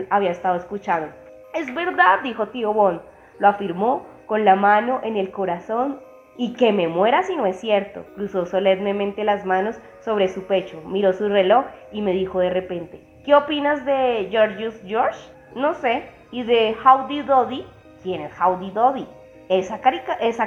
[SPEAKER 2] había estado escuchando. Es verdad, dijo tío Bon. Lo afirmó con la mano en el corazón y que me muera si no es cierto. Cruzó solemnemente las manos sobre su pecho, miró su reloj y me dijo de repente, ¿qué opinas de Georgius George? No sé. ¿Y de Howdy Doddy? ¿Quién es Howdy Doddy? Esa,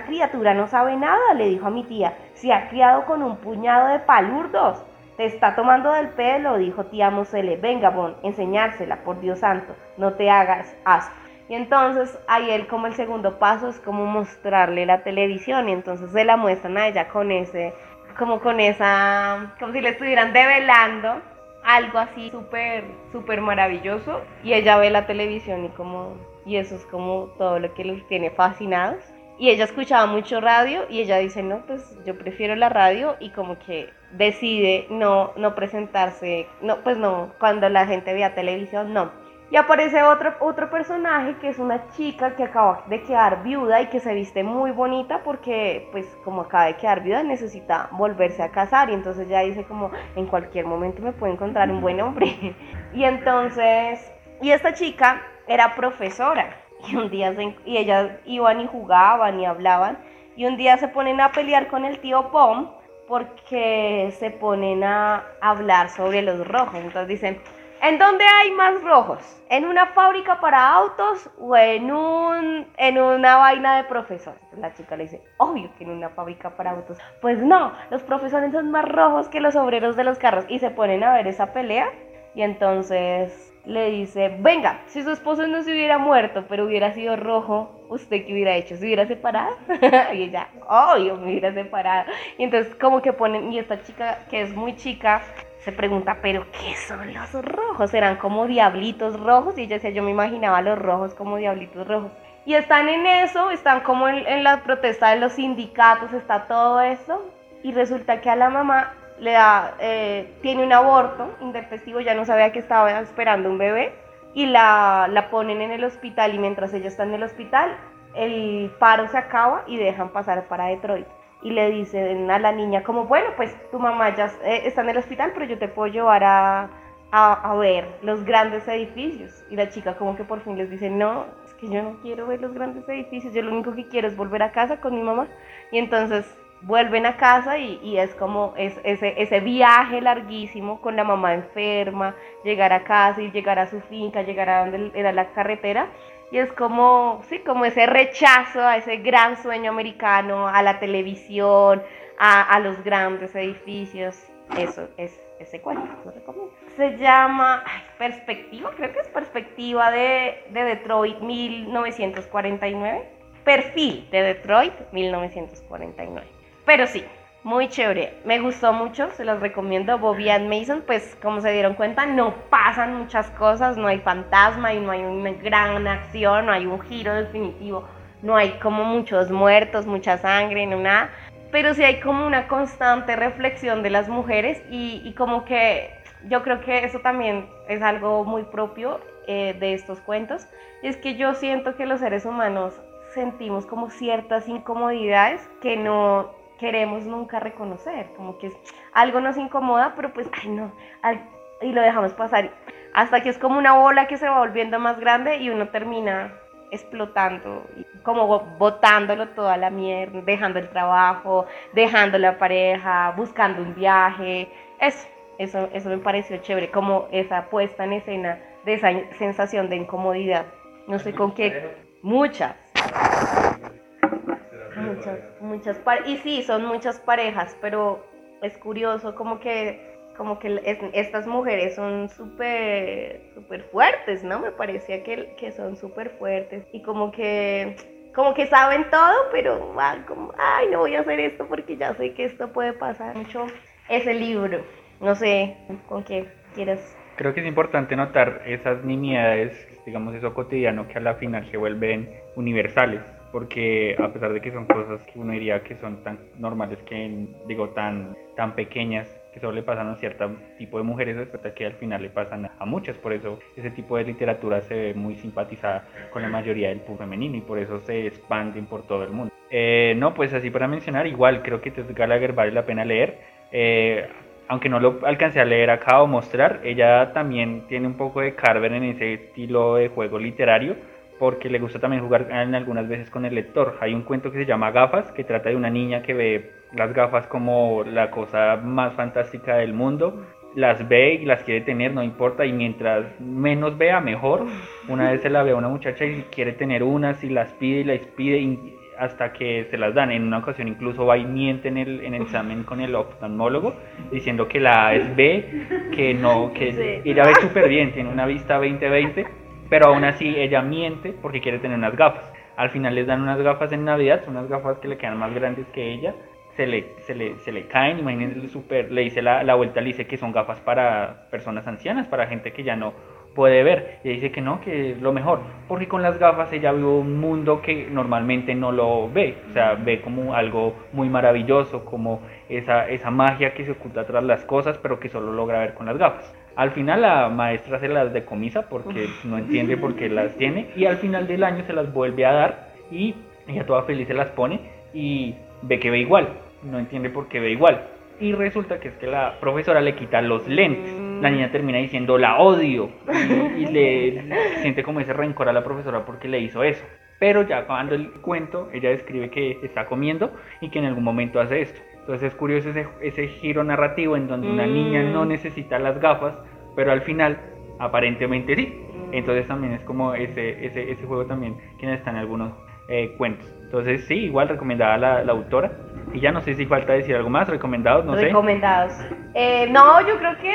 [SPEAKER 2] criatura no sabe nada, le dijo a mi tía. Se ha criado con un puñado de palurdos. Te está tomando del pelo, dijo tía Mosele. Venga, Bon, enseñársela, por Dios santo, no te hagas asco. Y entonces ahí él como el segundo paso es como mostrarle la televisión y entonces se la muestran a ella con ese, como con esa, como si le estuvieran develando algo así súper, súper maravilloso y ella ve la televisión y como, y eso es como todo lo que los tiene fascinados. Y ella escuchaba mucho radio y ella dice, no, pues yo prefiero la radio y como que decide no, no presentarse, no, pues no, cuando la gente veía televisión, no. Y aparece otro, otro personaje que es una chica que acaba de quedar viuda y que se viste muy bonita porque pues como acaba de quedar viuda necesita volverse a casar y entonces ya dice como en cualquier momento me puedo encontrar un buen hombre. [LAUGHS] y entonces, y esta chica era profesora y un día y ellas iban y jugaban y hablaban y un día se ponen a pelear con el tío Pom porque se ponen a hablar sobre los rojos. Entonces dicen, ¿en dónde hay más rojos? ¿En una fábrica para autos o en, un, en una vaina de profesores? la chica le dice, obvio que en una fábrica para autos. Pues no, los profesores son más rojos que los obreros de los carros. Y se ponen a ver esa pelea y entonces le dice, venga, si su esposo no se hubiera muerto, pero hubiera sido rojo, ¿usted qué hubiera hecho? ¿Se hubiera separado? [LAUGHS] y ella, obvio, me hubiera separado. Y entonces como que ponen, y esta chica que es muy chica, se pregunta, pero ¿qué son los rojos? ¿Serán como diablitos rojos? Y ella decía, yo me imaginaba los rojos como diablitos rojos. Y están en eso, están como en, la protesta de los sindicatos, está todo eso. Y resulta que a la mamá le da, eh, tiene un aborto intempestivo, ya no sabía que estaba esperando un bebé y la, la ponen en el hospital y mientras ella está en el hospital, el paro se acaba y dejan pasar para Detroit. Y le dicen a la niña como, bueno, pues tu mamá ya eh, está en el hospital, pero yo te puedo llevar a, a, a, ver los grandes edificios. Y la chica como que por fin les dice, no, es que yo no quiero ver los grandes edificios, yo lo único que quiero es volver a casa con mi mamá. Y entonces vuelven a casa y, es como ese, ese viaje larguísimo con la mamá enferma, llegar a casa y llegar a su finca, llegar a donde era la carretera. Y es como, sí, como ese rechazo a ese gran sueño americano, a la televisión, a, los grandes edificios. Eso es ese cuento, lo recomiendo. Se llama Perspectiva, creo que es Perspectiva de, de Detroit 1949. Perfil de Detroit 1949. Pero sí, muy chévere. Me gustó mucho, se los recomiendo. Bobby and Mason, pues como se dieron cuenta, no pasan muchas cosas, no hay fantasma y no hay una gran acción, no hay un giro definitivo, no hay como muchos muertos, mucha sangre, no nada. pero sí hay como una constante reflexión de las mujeres y, y como que yo creo que eso también es algo muy propio eh, de estos cuentos, es que yo siento que los seres humanos sentimos como ciertas incomodidades que no queremos nunca reconocer, como que algo nos incomoda, pero pues, ay no, y lo dejamos pasar, hasta que es como una bola que se va volviendo más grande y uno termina explotando, como botándolo toda la mierda, dejando el trabajo, dejando la pareja, buscando un viaje, eso, eso, eso me pareció chévere, como esa puesta en escena de esa sensación de incomodidad. No sé con qué, muchas. Muchas, muchas y sí, son muchas parejas, pero es curioso como que como que estas mujeres son súper súper fuertes, ¿no? Me parecía que, que son súper fuertes y como que como que saben todo, pero van como, ay, no voy a hacer esto porque ya sé que esto puede pasar mucho ese libro. No sé con qué quieras.
[SPEAKER 3] Creo que es importante notar esas nimiedades, digamos eso cotidiano que a la final se vuelven universales, porque a pesar de que son cosas que uno diría que son tan normales, que digo tan tan pequeñas, que solo le pasan a cierto tipo de mujeres, resulta que al final le pasan a muchas. Por eso ese tipo de literatura se ve muy simpatizada con la mayoría del público femenino y por eso se expanden por todo el mundo. Eh, no, pues así para mencionar, igual creo que Tess Gallagher vale la pena leer. Eh, aunque no lo alcancé a leer acá o mostrar, ella también tiene un poco de Carver en ese estilo de juego literario porque le gusta también jugar en algunas veces con el lector. Hay un cuento que se llama Gafas, que trata de una niña que ve las gafas como la cosa más fantástica del mundo. Las ve y las quiere tener, no importa, y mientras menos vea, mejor. Una vez se la ve a una muchacha y quiere tener unas y las pide y las pide hasta que se las dan. En una ocasión incluso va y miente en el, en el examen con el oftalmólogo diciendo que la es B, que no, que ella ve súper bien, tiene una vista 20-20 pero aún así ella miente porque quiere tener unas gafas. Al final les dan unas gafas en Navidad, son unas gafas que le quedan más grandes que ella, se le, se le, se le caen, imagínense, super, le dice la, la vuelta, le dice que son gafas para personas ancianas, para gente que ya no puede ver. Y dice que no, que es lo mejor, porque con las gafas ella ve un mundo que normalmente no lo ve, o sea, ve como algo muy maravilloso, como esa, esa magia que se oculta tras las cosas, pero que solo logra ver con las gafas. Al final la maestra se las decomisa porque no entiende por qué las [LAUGHS] tiene y al final del año se las vuelve a dar y ella toda feliz se las pone y ve que ve igual, no entiende por qué ve igual. Y resulta que es que la profesora le quita los lentes. La niña termina diciendo la odio y, le [LAUGHS] siente como ese rencor a la profesora porque le hizo eso. Pero ya cuando el cuento, ella describe que está comiendo y que en algún momento hace esto. Entonces es curioso ese, ese giro narrativo en donde una niña no mm. necesita las gafas, pero al final aparentemente sí. Entonces también es como ese, ese, ese juego también que está en algunos eh, cuentos. Entonces sí, igual recomendada la, la, autora. Y ya no sé si falta decir algo más, recomendados, no
[SPEAKER 2] sé. Recomendados. Eh, no, yo creo que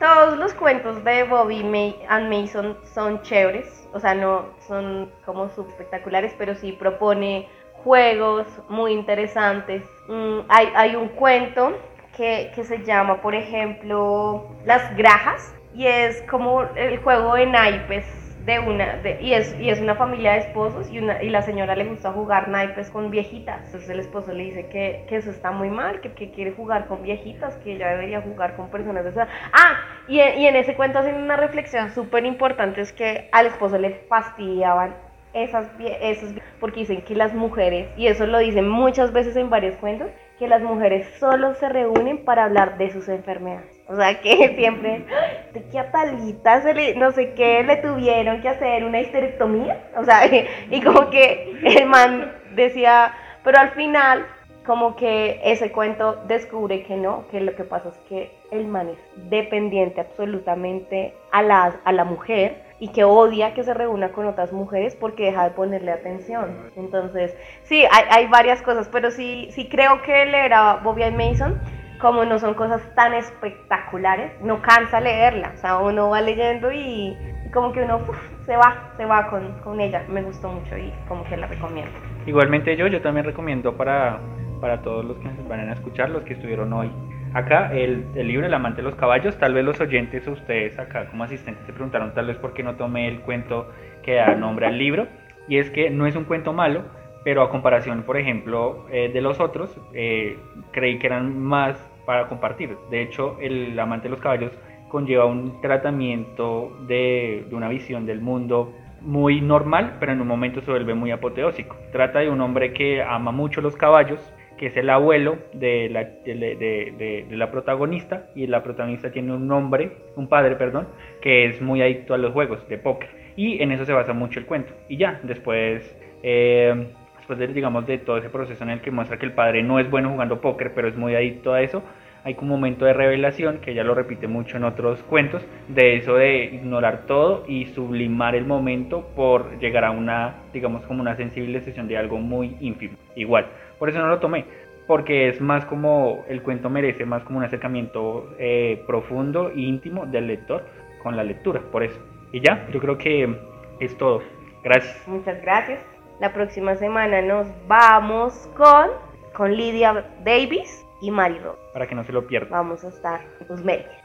[SPEAKER 2] todos los cuentos de Bobby May and Mason son chéveres. O sea, no son como subespectaculares, pero sí propone juegos muy interesantes. Mm, hay, un cuento que, que, se llama, por ejemplo, Las Grajas, y es como el juego de naipes de una, y, es, y es una familia de esposos y, una, y la señora le gusta jugar naipes con viejitas. Entonces el esposo le dice que, que eso está muy mal, que, que, quiere jugar con viejitas, que ella debería jugar con personas de esa Ah, y, y en ese cuento hacen una reflexión súper importante, es que al esposo le fastidiaban esas, esas, porque dicen que las mujeres, y eso lo dicen muchas veces en varios cuentos, que las mujeres solo se reúnen para hablar de sus enfermedades. O sea, que [LAUGHS] siempre, de que a Talita se le, no sé qué, le tuvieron que hacer una histerectomía. O sea, [LAUGHS] y como que el man decía, pero al final, como que ese cuento descubre que no, que lo que pasa es que el man es dependiente absolutamente a la, a la mujer y que odia que se reúna con otras mujeres porque deja de ponerle atención. Entonces, sí, hay, hay varias cosas, pero sí, sí creo que leer a Bobby Mason, como no son cosas tan espectaculares, no cansa leerla. O sea, uno va leyendo y, como que uno se va, se va con, con, ella. Me gustó mucho y como que la recomiendo.
[SPEAKER 3] Igualmente yo, yo también recomiendo para, para todos los que van a escuchar, los que estuvieron hoy Acá el, libro El amante de los caballos, tal vez los oyentes ustedes acá como asistentes se preguntaron tal vez por qué no tomé el cuento que da nombre al libro. Y es que no es un cuento malo, pero a comparación, por ejemplo, eh, de los otros, eh, creí que eran más para compartir. De hecho, el amante de los caballos conlleva un tratamiento de una visión del mundo muy normal, pero en un momento se vuelve muy apoteósico. Trata de un hombre que ama mucho los caballos, que es el abuelo de la, de, la protagonista, y la protagonista tiene un hombre, un padre, perdón, que es muy adicto a los juegos de póker. Y en eso se basa mucho el cuento. Y ya, después, eh, después de, digamos, de todo ese proceso en el que muestra que el padre no es bueno jugando póker, pero es muy adicto a eso, hay un momento de revelación, que ya lo repite mucho en otros cuentos, de eso de ignorar todo y sublimar el momento por llegar a una, digamos, como una sensible sesión de algo muy ínfimo. Igual, por eso no lo tomé, porque es más como el cuento merece, más como un acercamiento eh, profundo e íntimo del lector con la lectura, por eso. Y ya, yo creo que es todo. Gracias.
[SPEAKER 2] Muchas gracias. La próxima semana nos vamos con, con Lidia Davis y Mari Ross.
[SPEAKER 3] Para que no se lo pierdan.
[SPEAKER 2] Vamos a estar en Usmelia.